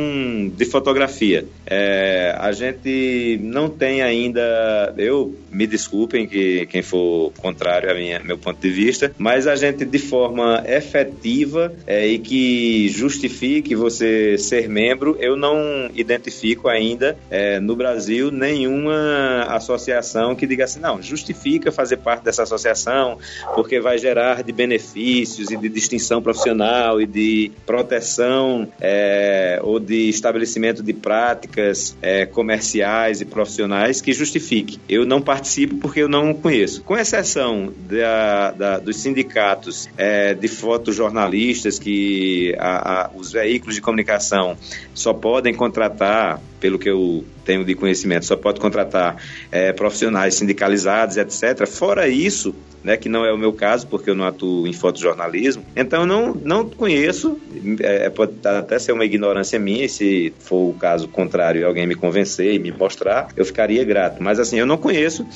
de fotografia. É, a gente não tem ainda, eu me desculpem que quem for contrário a minha, meu ponto de vista, mas a gente de forma efetiva é, e que justifique você ser membro, eu não identifico ainda é, no Brasil nenhuma associação que diga assim, não, justifica fazer parte dessa associação porque vai gerar de benefícios e de distinção profissional e de proteção é, ou de estabelecimento de práticas é, comerciais e profissionais que justifique. Eu não participo participo porque eu não conheço. Com exceção da, da, dos sindicatos é, de fotojornalistas que a, a, os veículos de comunicação só podem contratar, pelo que eu tenho de conhecimento, só pode contratar é, profissionais sindicalizados, etc. Fora isso, né, que não é o meu caso, porque eu não atuo em fotojornalismo. Então, eu não, não conheço, é, pode até ser uma ignorância minha, e se for o caso contrário e alguém me convencer e me mostrar, eu ficaria grato. Mas, assim, eu não conheço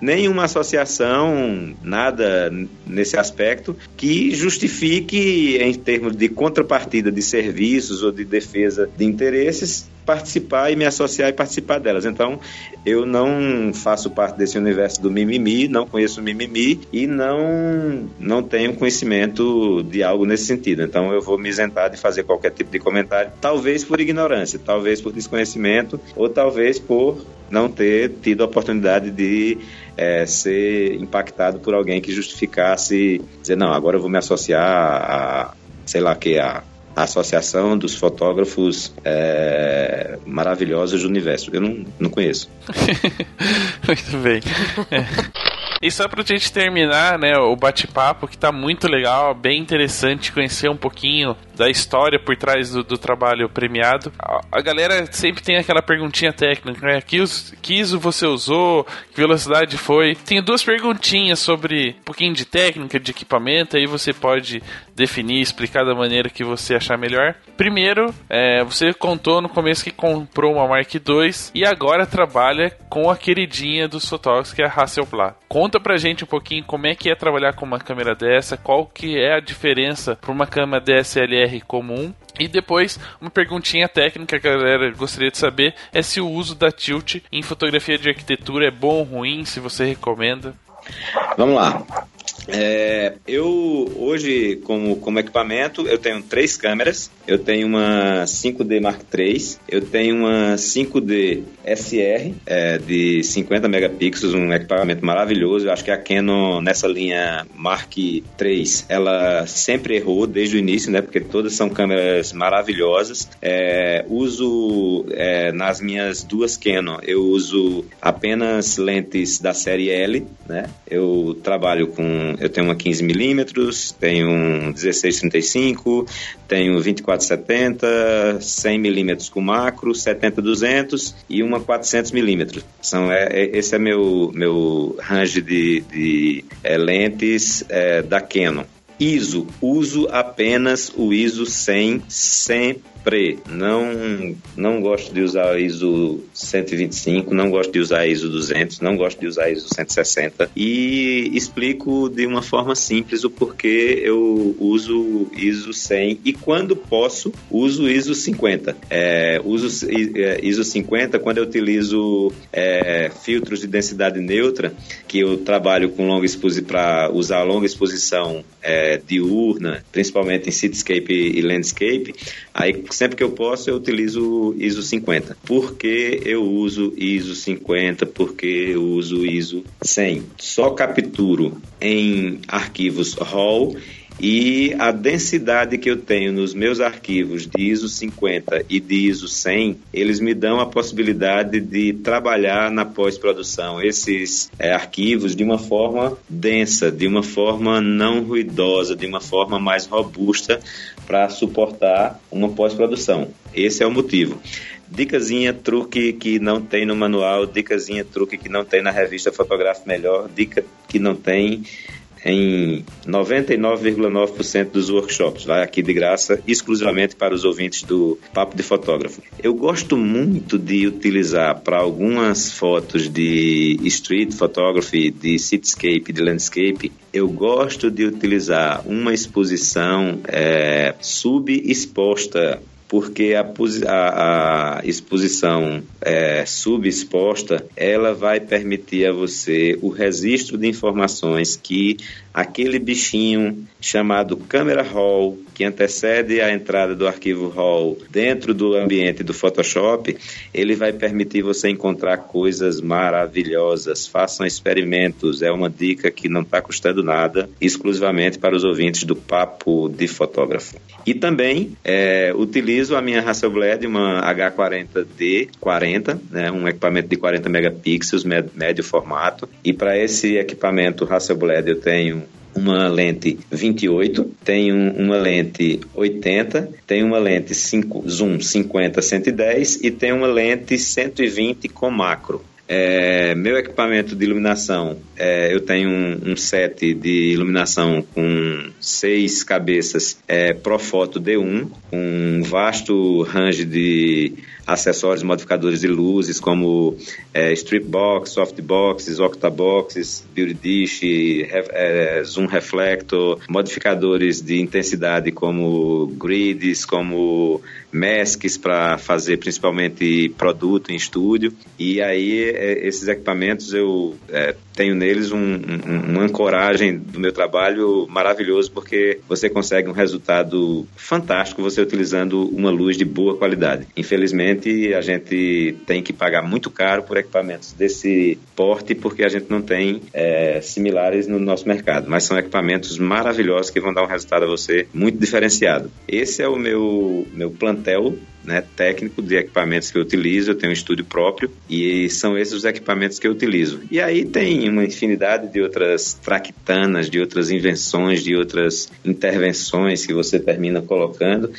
nenhuma associação, nada nesse aspecto, que justifique, em termos de contrapartida de serviços ou de defesa de interesses, participar e me associar e participar delas. Então, eu não faço parte desse universo do mimimi, não conheço mimimi e não, não tenho conhecimento de algo nesse sentido. Então, eu vou me isentar de fazer qualquer tipo de comentário, talvez por ignorância, talvez por desconhecimento ou talvez por não ter tido a oportunidade de é, ser impactado por alguém que justificasse dizer, não, agora eu vou me associar a, sei lá, que a a Associação dos Fotógrafos é, Maravilhosos do Universo. Eu não, não conheço. (laughs) Muito bem. É. E só pra gente terminar, né, o bate-papo que tá muito legal, bem interessante conhecer um pouquinho da história por trás do, do trabalho premiado. A, a, galera sempre tem aquela perguntinha técnica, né? Que, que ISO você usou? Que velocidade foi? Tenho duas perguntinhas sobre um pouquinho de técnica, de equipamento, aí você pode definir, explicar da maneira que você achar melhor. Primeiro, é, você contou no começo que comprou uma Mark II e agora trabalha com a queridinha dos fotógrafos, que é a Hasselblad. Conta pra gente um pouquinho como é que é trabalhar com uma câmera dessa, qual que é a diferença para uma câmera DSLR comum e depois, uma perguntinha técnica que a galera gostaria de saber é se o uso da tilt em fotografia de arquitetura é bom ou ruim, se você recomenda. Vamos lá. É, eu hoje, como, como equipamento, eu tenho três câmeras. Eu tenho uma 5D Mark III, eu tenho uma 5D SR é, de 50 megapixels, um equipamento maravilhoso. Eu acho que a Canon nessa linha Mark III, ela sempre errou desde o início, né? Porque todas são câmeras maravilhosas. É, uso é, nas minhas duas Canon, eu uso apenas lentes da série L, né? Eu trabalho com eu tenho uma 15mm, tenho um 1635, tenho 470, 100 milímetros com macro, 70 200 e uma 400 milímetros. São é, é, esse é meu meu range de, de é, lentes é, da Canon. ISO, uso apenas o ISO 100, 100 spray. Não, não gosto de usar ISO 125, não gosto de usar ISO 200, não gosto de usar ISO 160 e explico de uma forma simples o porquê eu uso ISO 100 e quando posso uso ISO 50. É, uso é, ISO 50 quando eu utilizo é, filtros de densidade neutra, que eu trabalho com longa exposição para usar longa exposição é, diurna, principalmente em cityscape e landscape. Aí sempre que eu posso, eu utilizo ISO 50. Por que eu uso ISO 50? Porque eu uso ISO 100. Só capturo em arquivos RAW E a densidade que eu tenho nos meus arquivos de ISO 50 e de ISO 100, eles me dão a possibilidade de trabalhar na pós-produção esses é, arquivos de uma forma densa, de uma forma não ruidosa, de uma forma mais robusta para suportar uma pós-produção. Esse é o motivo. Dicasinha, truque que não tem no manual, dicasinha, truque que não tem na revista Fotográfico Melhor, dica que não tem em 99,9% dos workshops. Vai aqui de graça, exclusivamente para os ouvintes do Papo de Fotógrafo. Eu gosto muito de utilizar para algumas fotos de street photography, de cityscape, de landscape, eu gosto de utilizar uma exposição é, subexposta porque a, a, a exposição é, subexposta ela vai permitir a você o registro de informações que aquele bichinho chamado camera roll, que antecede a entrada do arquivo RAW dentro do ambiente do Photoshop, ele vai permitir você encontrar coisas maravilhosas. Façam experimentos, é uma dica que não está custando nada, exclusivamente para os ouvintes do Papo de Fotógrafo. E também é, utilizo a minha Hasselblad, uma H40D40, né, um equipamento de 40 megapixels, médio formato, e para esse equipamento Hasselblad eu tenho uma lente 28, tem um, uma lente 80, tem uma lente 5, zoom 50 110 e tem uma lente 120 com macro. É, meu equipamento de iluminação, é, eu tenho um, um, set de iluminação com seis cabeças é, Profoto D1, com um vasto range de acessórios modificadores de luzes como é, strip box, soft boxes, octaboxes, beauty dish, é, zoom reflector, modificadores de intensidade como grids, como masks para fazer principalmente produto em estúdio. E aí esses equipamentos eu é, tenho neles um, um, uma ancoragem do meu trabalho maravilhoso porque você consegue um resultado fantástico você utilizando uma luz de boa qualidade. Infelizmente a gente tem que pagar muito caro por equipamentos desse porte porque a gente não tem é, similares no nosso mercado, mas são equipamentos maravilhosos que vão dar um resultado a você muito diferenciado. Esse é o meu meu plantel né, técnico de equipamentos que eu utilizo, eu tenho um estúdio próprio e são esses os equipamentos que eu utilizo. E aí tem uma infinidade de outras traquitanas, de outras invenções, de outras intervenções que você termina colocando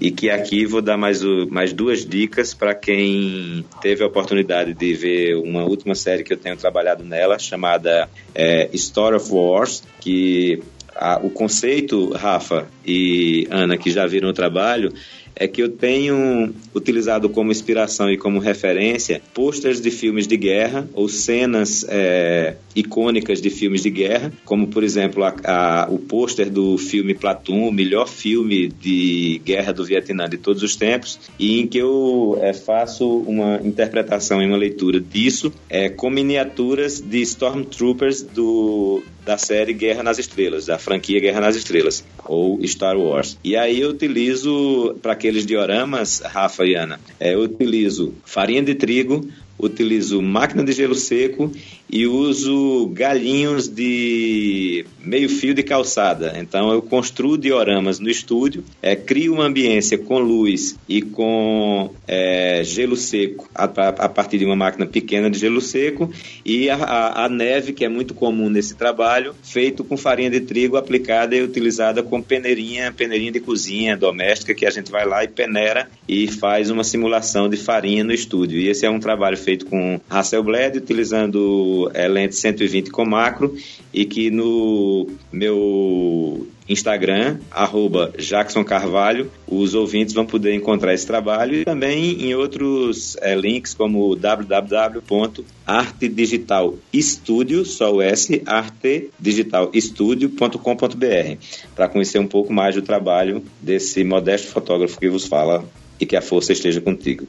e que aqui vou dar mais, mais duas dicas para quem teve a oportunidade de ver uma última série que eu tenho trabalhado nela, chamada é, Story of Wars, que a, o conceito, Rafa e Ana, que já viram o trabalho, é que eu tenho utilizado como inspiração e como referência posters de filmes de guerra ou cenas é, icônicas de filmes de guerra, como por exemplo a, a, o pôster do filme Platoon, melhor filme de guerra do Vietnã de todos os tempos, e em que eu é, faço uma interpretação e uma leitura disso é, com miniaturas de Stormtroopers do, da série Guerra nas Estrelas, da franquia Guerra nas Estrelas, ou Star Wars. E aí eu utilizo, para aqueles dioramas, Rafa e Ana, é, eu utilizo farinha de trigo, utilizo máquina de gelo seco e uso galinhos de meio fio de calçada. Então eu construo dioramas no estúdio, é, crio uma ambiência com luz e com é, gelo seco a, a, partir de uma máquina pequena de gelo seco e a, a, a, neve, que é muito comum nesse trabalho, feito com farinha de trigo aplicada e utilizada com peneirinha, peneirinha de cozinha doméstica que a gente vai lá e peneira e faz uma simulação de farinha no estúdio. E esse é um trabalho feito com Hasselblad, utilizando é, lente 120 com macro e que no meu Instagram, arroba Jackson Carvalho, os ouvintes vão poder encontrar esse trabalho e também em outros é, links como www.artedigitalstudio, só o S, artedigitalstudio.com.br para conhecer um pouco mais do trabalho desse modesto fotógrafo que vos fala e que a força esteja contigo.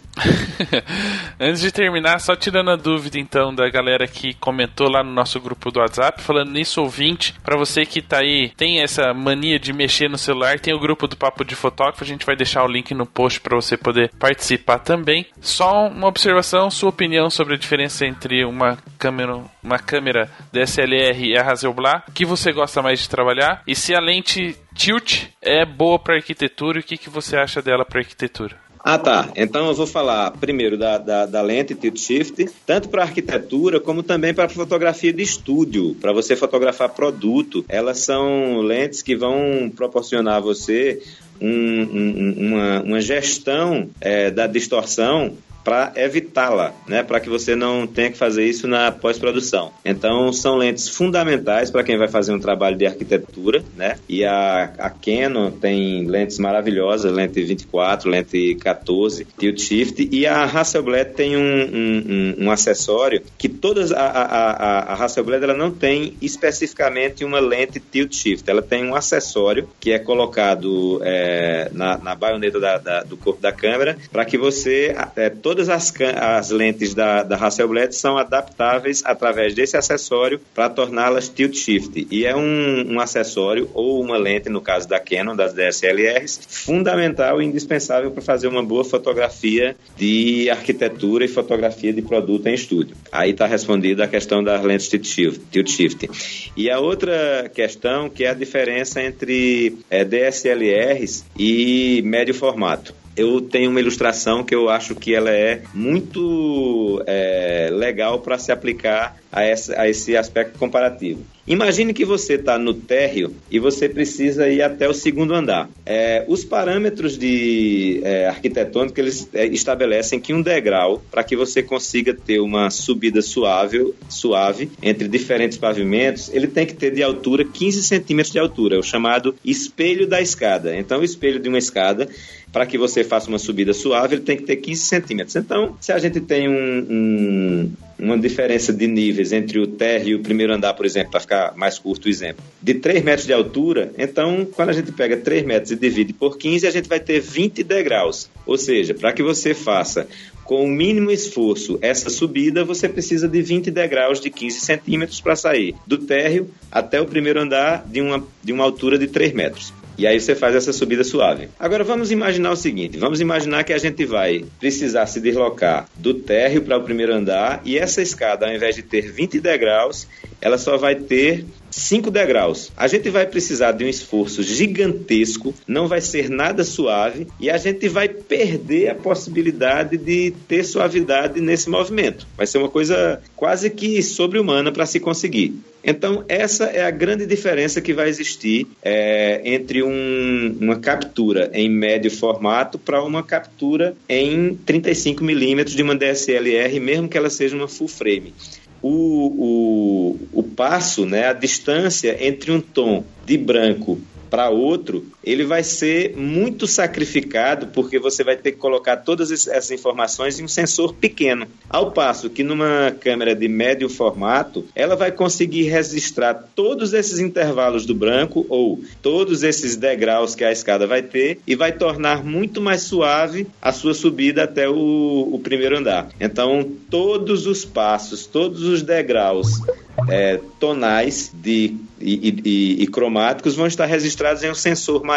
(laughs) Antes de terminar, só tirando a dúvida então da galera que comentou lá no nosso grupo do WhatsApp, falando nisso ouvinte, para você que tá aí, tem essa mania de mexer no celular, tem o grupo do Papo de Fotógrafo, a gente vai deixar o link no post para você poder participar também. Só uma observação, sua opinião sobre a diferença entre uma câmera, uma câmera DSLR e a Hasselblad, que você gosta mais de trabalhar e se a lente tilt é boa para arquitetura e o que, que você acha dela para arquitetura? Ah, tá. Então eu vou falar primeiro da, da, da lente tilt shift, tanto para arquitetura como também para fotografia de estúdio, para você fotografar produto. Elas são lentes que vão proporcionar a você um, um, uma, uma, gestão é, da distorção para evitá-la, né, para que você não tenha que fazer isso na pós-produção. Então, são lentes fundamentais para quem vai fazer um trabalho de arquitetura, né? E a, a Canon tem lentes maravilhosas, lente 24, lente 14, tilt shift, e a Hasselblad tem um, um, um, um acessório que todas a, a, a, a Hasselblad ela não tem especificamente uma lente tilt shift, ela tem um acessório que é colocado é, na, na baioneta da, da, do corpo da câmera para que você é, todas as, as lentes da, da Hasselblad são adaptáveis através desse acessório para torná-las tilt shift. E é um, um, acessório ou uma lente, no caso da Canon, das DSLRs, fundamental e indispensável para fazer uma boa fotografia de arquitetura e fotografia de produto em estúdio. Aí está respondida a questão das lentes tilt shift, tilt shift. E a outra questão que é a diferença entre é, DSLRs e médio formato eu tenho uma ilustração que eu acho que ela é muito é, legal para se aplicar a, essa, a esse aspecto comparativo. Imagine que você está no térreo e você precisa ir até o segundo andar. É, os parâmetros de é, arquitetônica eles é, estabelecem que um degrau para que você consiga ter uma subida suave, suave entre diferentes pavimentos, ele tem que ter de altura 15 centímetros de altura, é o chamado espelho da escada. Então, o espelho de uma escada para que você faça uma subida suave, ele tem que ter 15 centímetros. Então, se a gente tem um, um, uma diferença de níveis entre o térreo e o primeiro andar, por exemplo, para ficar mais curto o exemplo, de 3 metros de altura, então, quando a gente pega 3 metros e divide por 15, a gente vai ter 20 degraus. Ou seja, para que você faça com o mínimo esforço essa subida, você precisa de 20 degraus de 15 centímetros para sair do térreo até o primeiro andar de uma, de uma altura de 3 metros. E aí você faz essa subida suave. Agora vamos imaginar o seguinte: vamos imaginar que a gente vai precisar se deslocar do térreo para o primeiro andar e essa escada, ao invés de ter 20 degraus, ela só vai ter 5 degraus. A gente vai precisar de um esforço gigantesco, não vai ser nada suave e a gente vai perder a possibilidade de ter suavidade nesse movimento. Vai ser uma coisa quase que sobre-humana para se conseguir. Então, essa é a grande diferença que vai existir é, entre um, uma captura em médio formato para uma captura em 35 milímetros de uma DSLR, mesmo que ela seja uma full frame o, o, o passo, né, a distância entre um tom de branco para outro, ele vai ser muito sacrificado porque você vai ter que colocar todas essas informações em um sensor pequeno. Ao passo que numa câmera de médio formato, ela vai conseguir registrar todos esses intervalos do branco ou todos esses degraus que a escada vai ter e vai tornar muito mais suave a sua subida até o, o primeiro andar. Então, todos os passos, todos os degraus é, tonais de, e, e, e, cromáticos vão estar registrados em um sensor maior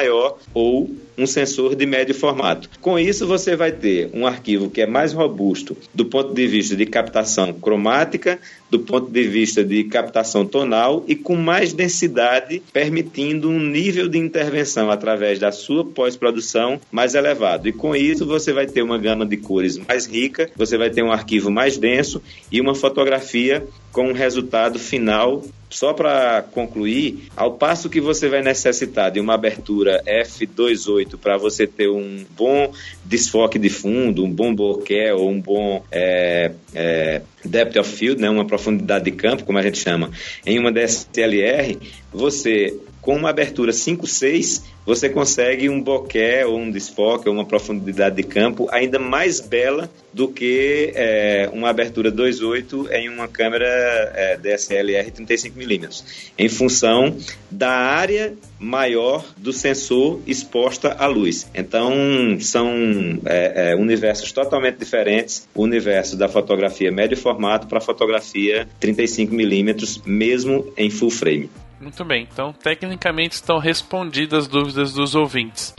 ou um sensor de médio formato. Com isso, você vai ter um arquivo que é mais robusto do ponto de vista de captação cromática, do ponto de vista de captação tonal e com mais densidade, permitindo um nível de intervenção através da sua pós-produção mais elevado. E com isso, você vai ter uma gama de cores mais rica, você vai ter um arquivo mais denso e uma fotografia com um resultado final só para concluir, ao passo que você vai necessitar de uma abertura f2.8 para você ter um bom desfoque de fundo, um bom bokeh ou um bom é, é, depth of field, né, uma profundidade de campo, como a gente chama, em uma DSLR, você com uma abertura 5.6, você consegue um bokeh ou um desfoque ou uma profundidade de campo ainda mais bela do que é, uma abertura 2.8 em uma câmera é, DSLR 35mm, em função da área maior do sensor exposta à luz. Então, são é, é, universos totalmente diferentes, o universo da fotografia médio formato para a fotografia 35mm, mesmo em full frame. Muito bem, então tecnicamente estão respondidas as dúvidas dos ouvintes.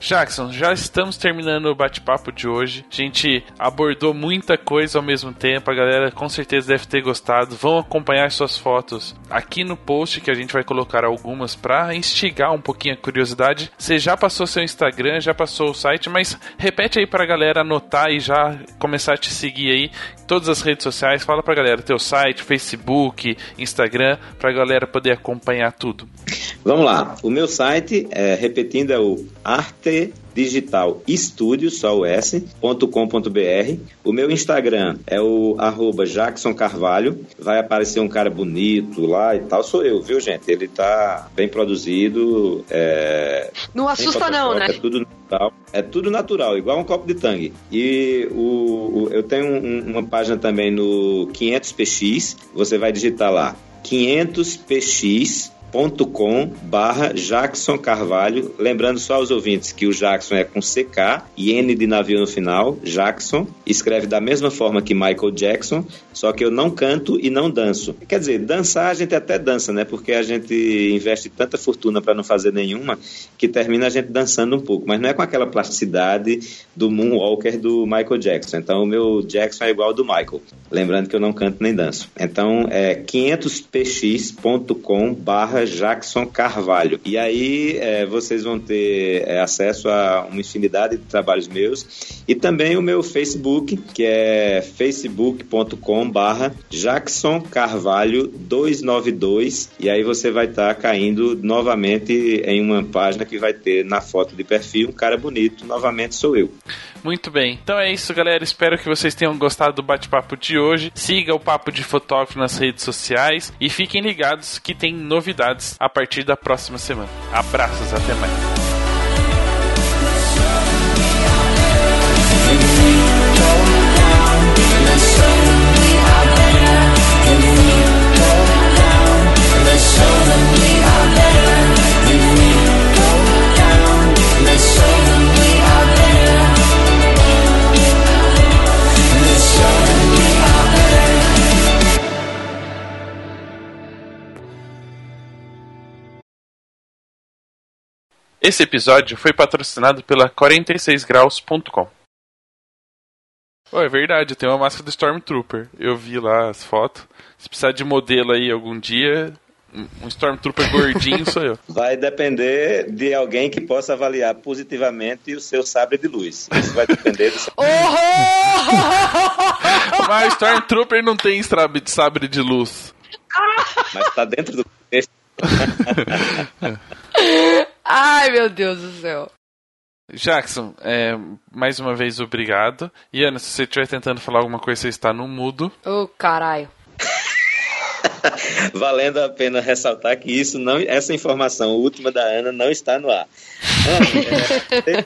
Jackson, já estamos terminando o bate-papo de hoje. A gente abordou muita coisa ao mesmo tempo. A galera com certeza deve ter gostado. Vão acompanhar suas fotos aqui no post que a gente vai colocar algumas para instigar um pouquinho a curiosidade. Você já passou seu Instagram, já passou o site, mas repete aí para a galera anotar e já começar a te seguir aí todas as redes sociais. Fala para a galera teu site, Facebook, Instagram, para a galera poder acompanhar tudo. Vamos lá. O meu site, é, repetindo, é o Arte Digital Studio, só o S.com.br. O meu Instagram é o arroba Jackson Carvalho. Vai aparecer um cara bonito lá e tal. Sou eu, viu, gente? Ele tá bem produzido. É... Não assusta, não, né? É tudo natural. É tudo natural, igual um copo de tangue. E o, o eu tenho um, uma página também no 500px. Você vai digitar lá 500px com barra Jackson Carvalho. Lembrando só aos ouvintes que o Jackson é com CK e N de navio no final, Jackson. Escreve da mesma forma que Michael Jackson, só que eu não canto e não danço. Quer dizer, dançar a gente até dança, né? Porque a gente investe tanta fortuna para não fazer nenhuma que termina a gente dançando um pouco, mas não é com aquela plasticidade do Moonwalker do Michael Jackson. Então o meu Jackson é igual ao do Michael. Lembrando que eu não canto nem danço. Então é 500px.com barra Jackson Carvalho. E aí é, vocês vão ter é, acesso a uma infinidade de trabalhos meus e também o meu Facebook, que é facebook.com barra Jackson Carvalho 292 e aí você vai estar tá caindo novamente em uma página que vai ter na foto de perfil um cara bonito, novamente sou eu. Muito bem. Então é isso, galera. Espero que vocês tenham gostado do bate-papo de hoje. Siga o Papo de Fotógrafo nas redes sociais e fiquem ligados que tem novidades a partir da próxima semana. Abraços, até mais. Esse episódio foi patrocinado pela 46graus.com. Oh, é verdade, tem uma máscara do Stormtrooper. Eu vi lá as fotos. Se precisar de modelo aí algum dia, um Stormtrooper gordinho sou eu. (laughs) Vai depender de alguém que possa avaliar positivamente o seu sabre de luz. Isso vai depender do seu... (laughs) Mas Stormtrooper não tem sabre de luz. Mas tá dentro do contexto. (laughs) Ai, meu Deus do céu. Jackson, é, mais uma vez obrigado. E Ana, se você estiver tentando falar alguma coisa, você está no mudo. Ô, oh, caralho. (laughs) Valendo a pena ressaltar que isso não, essa informação última da Ana não está no ar. (laughs) Ana, é,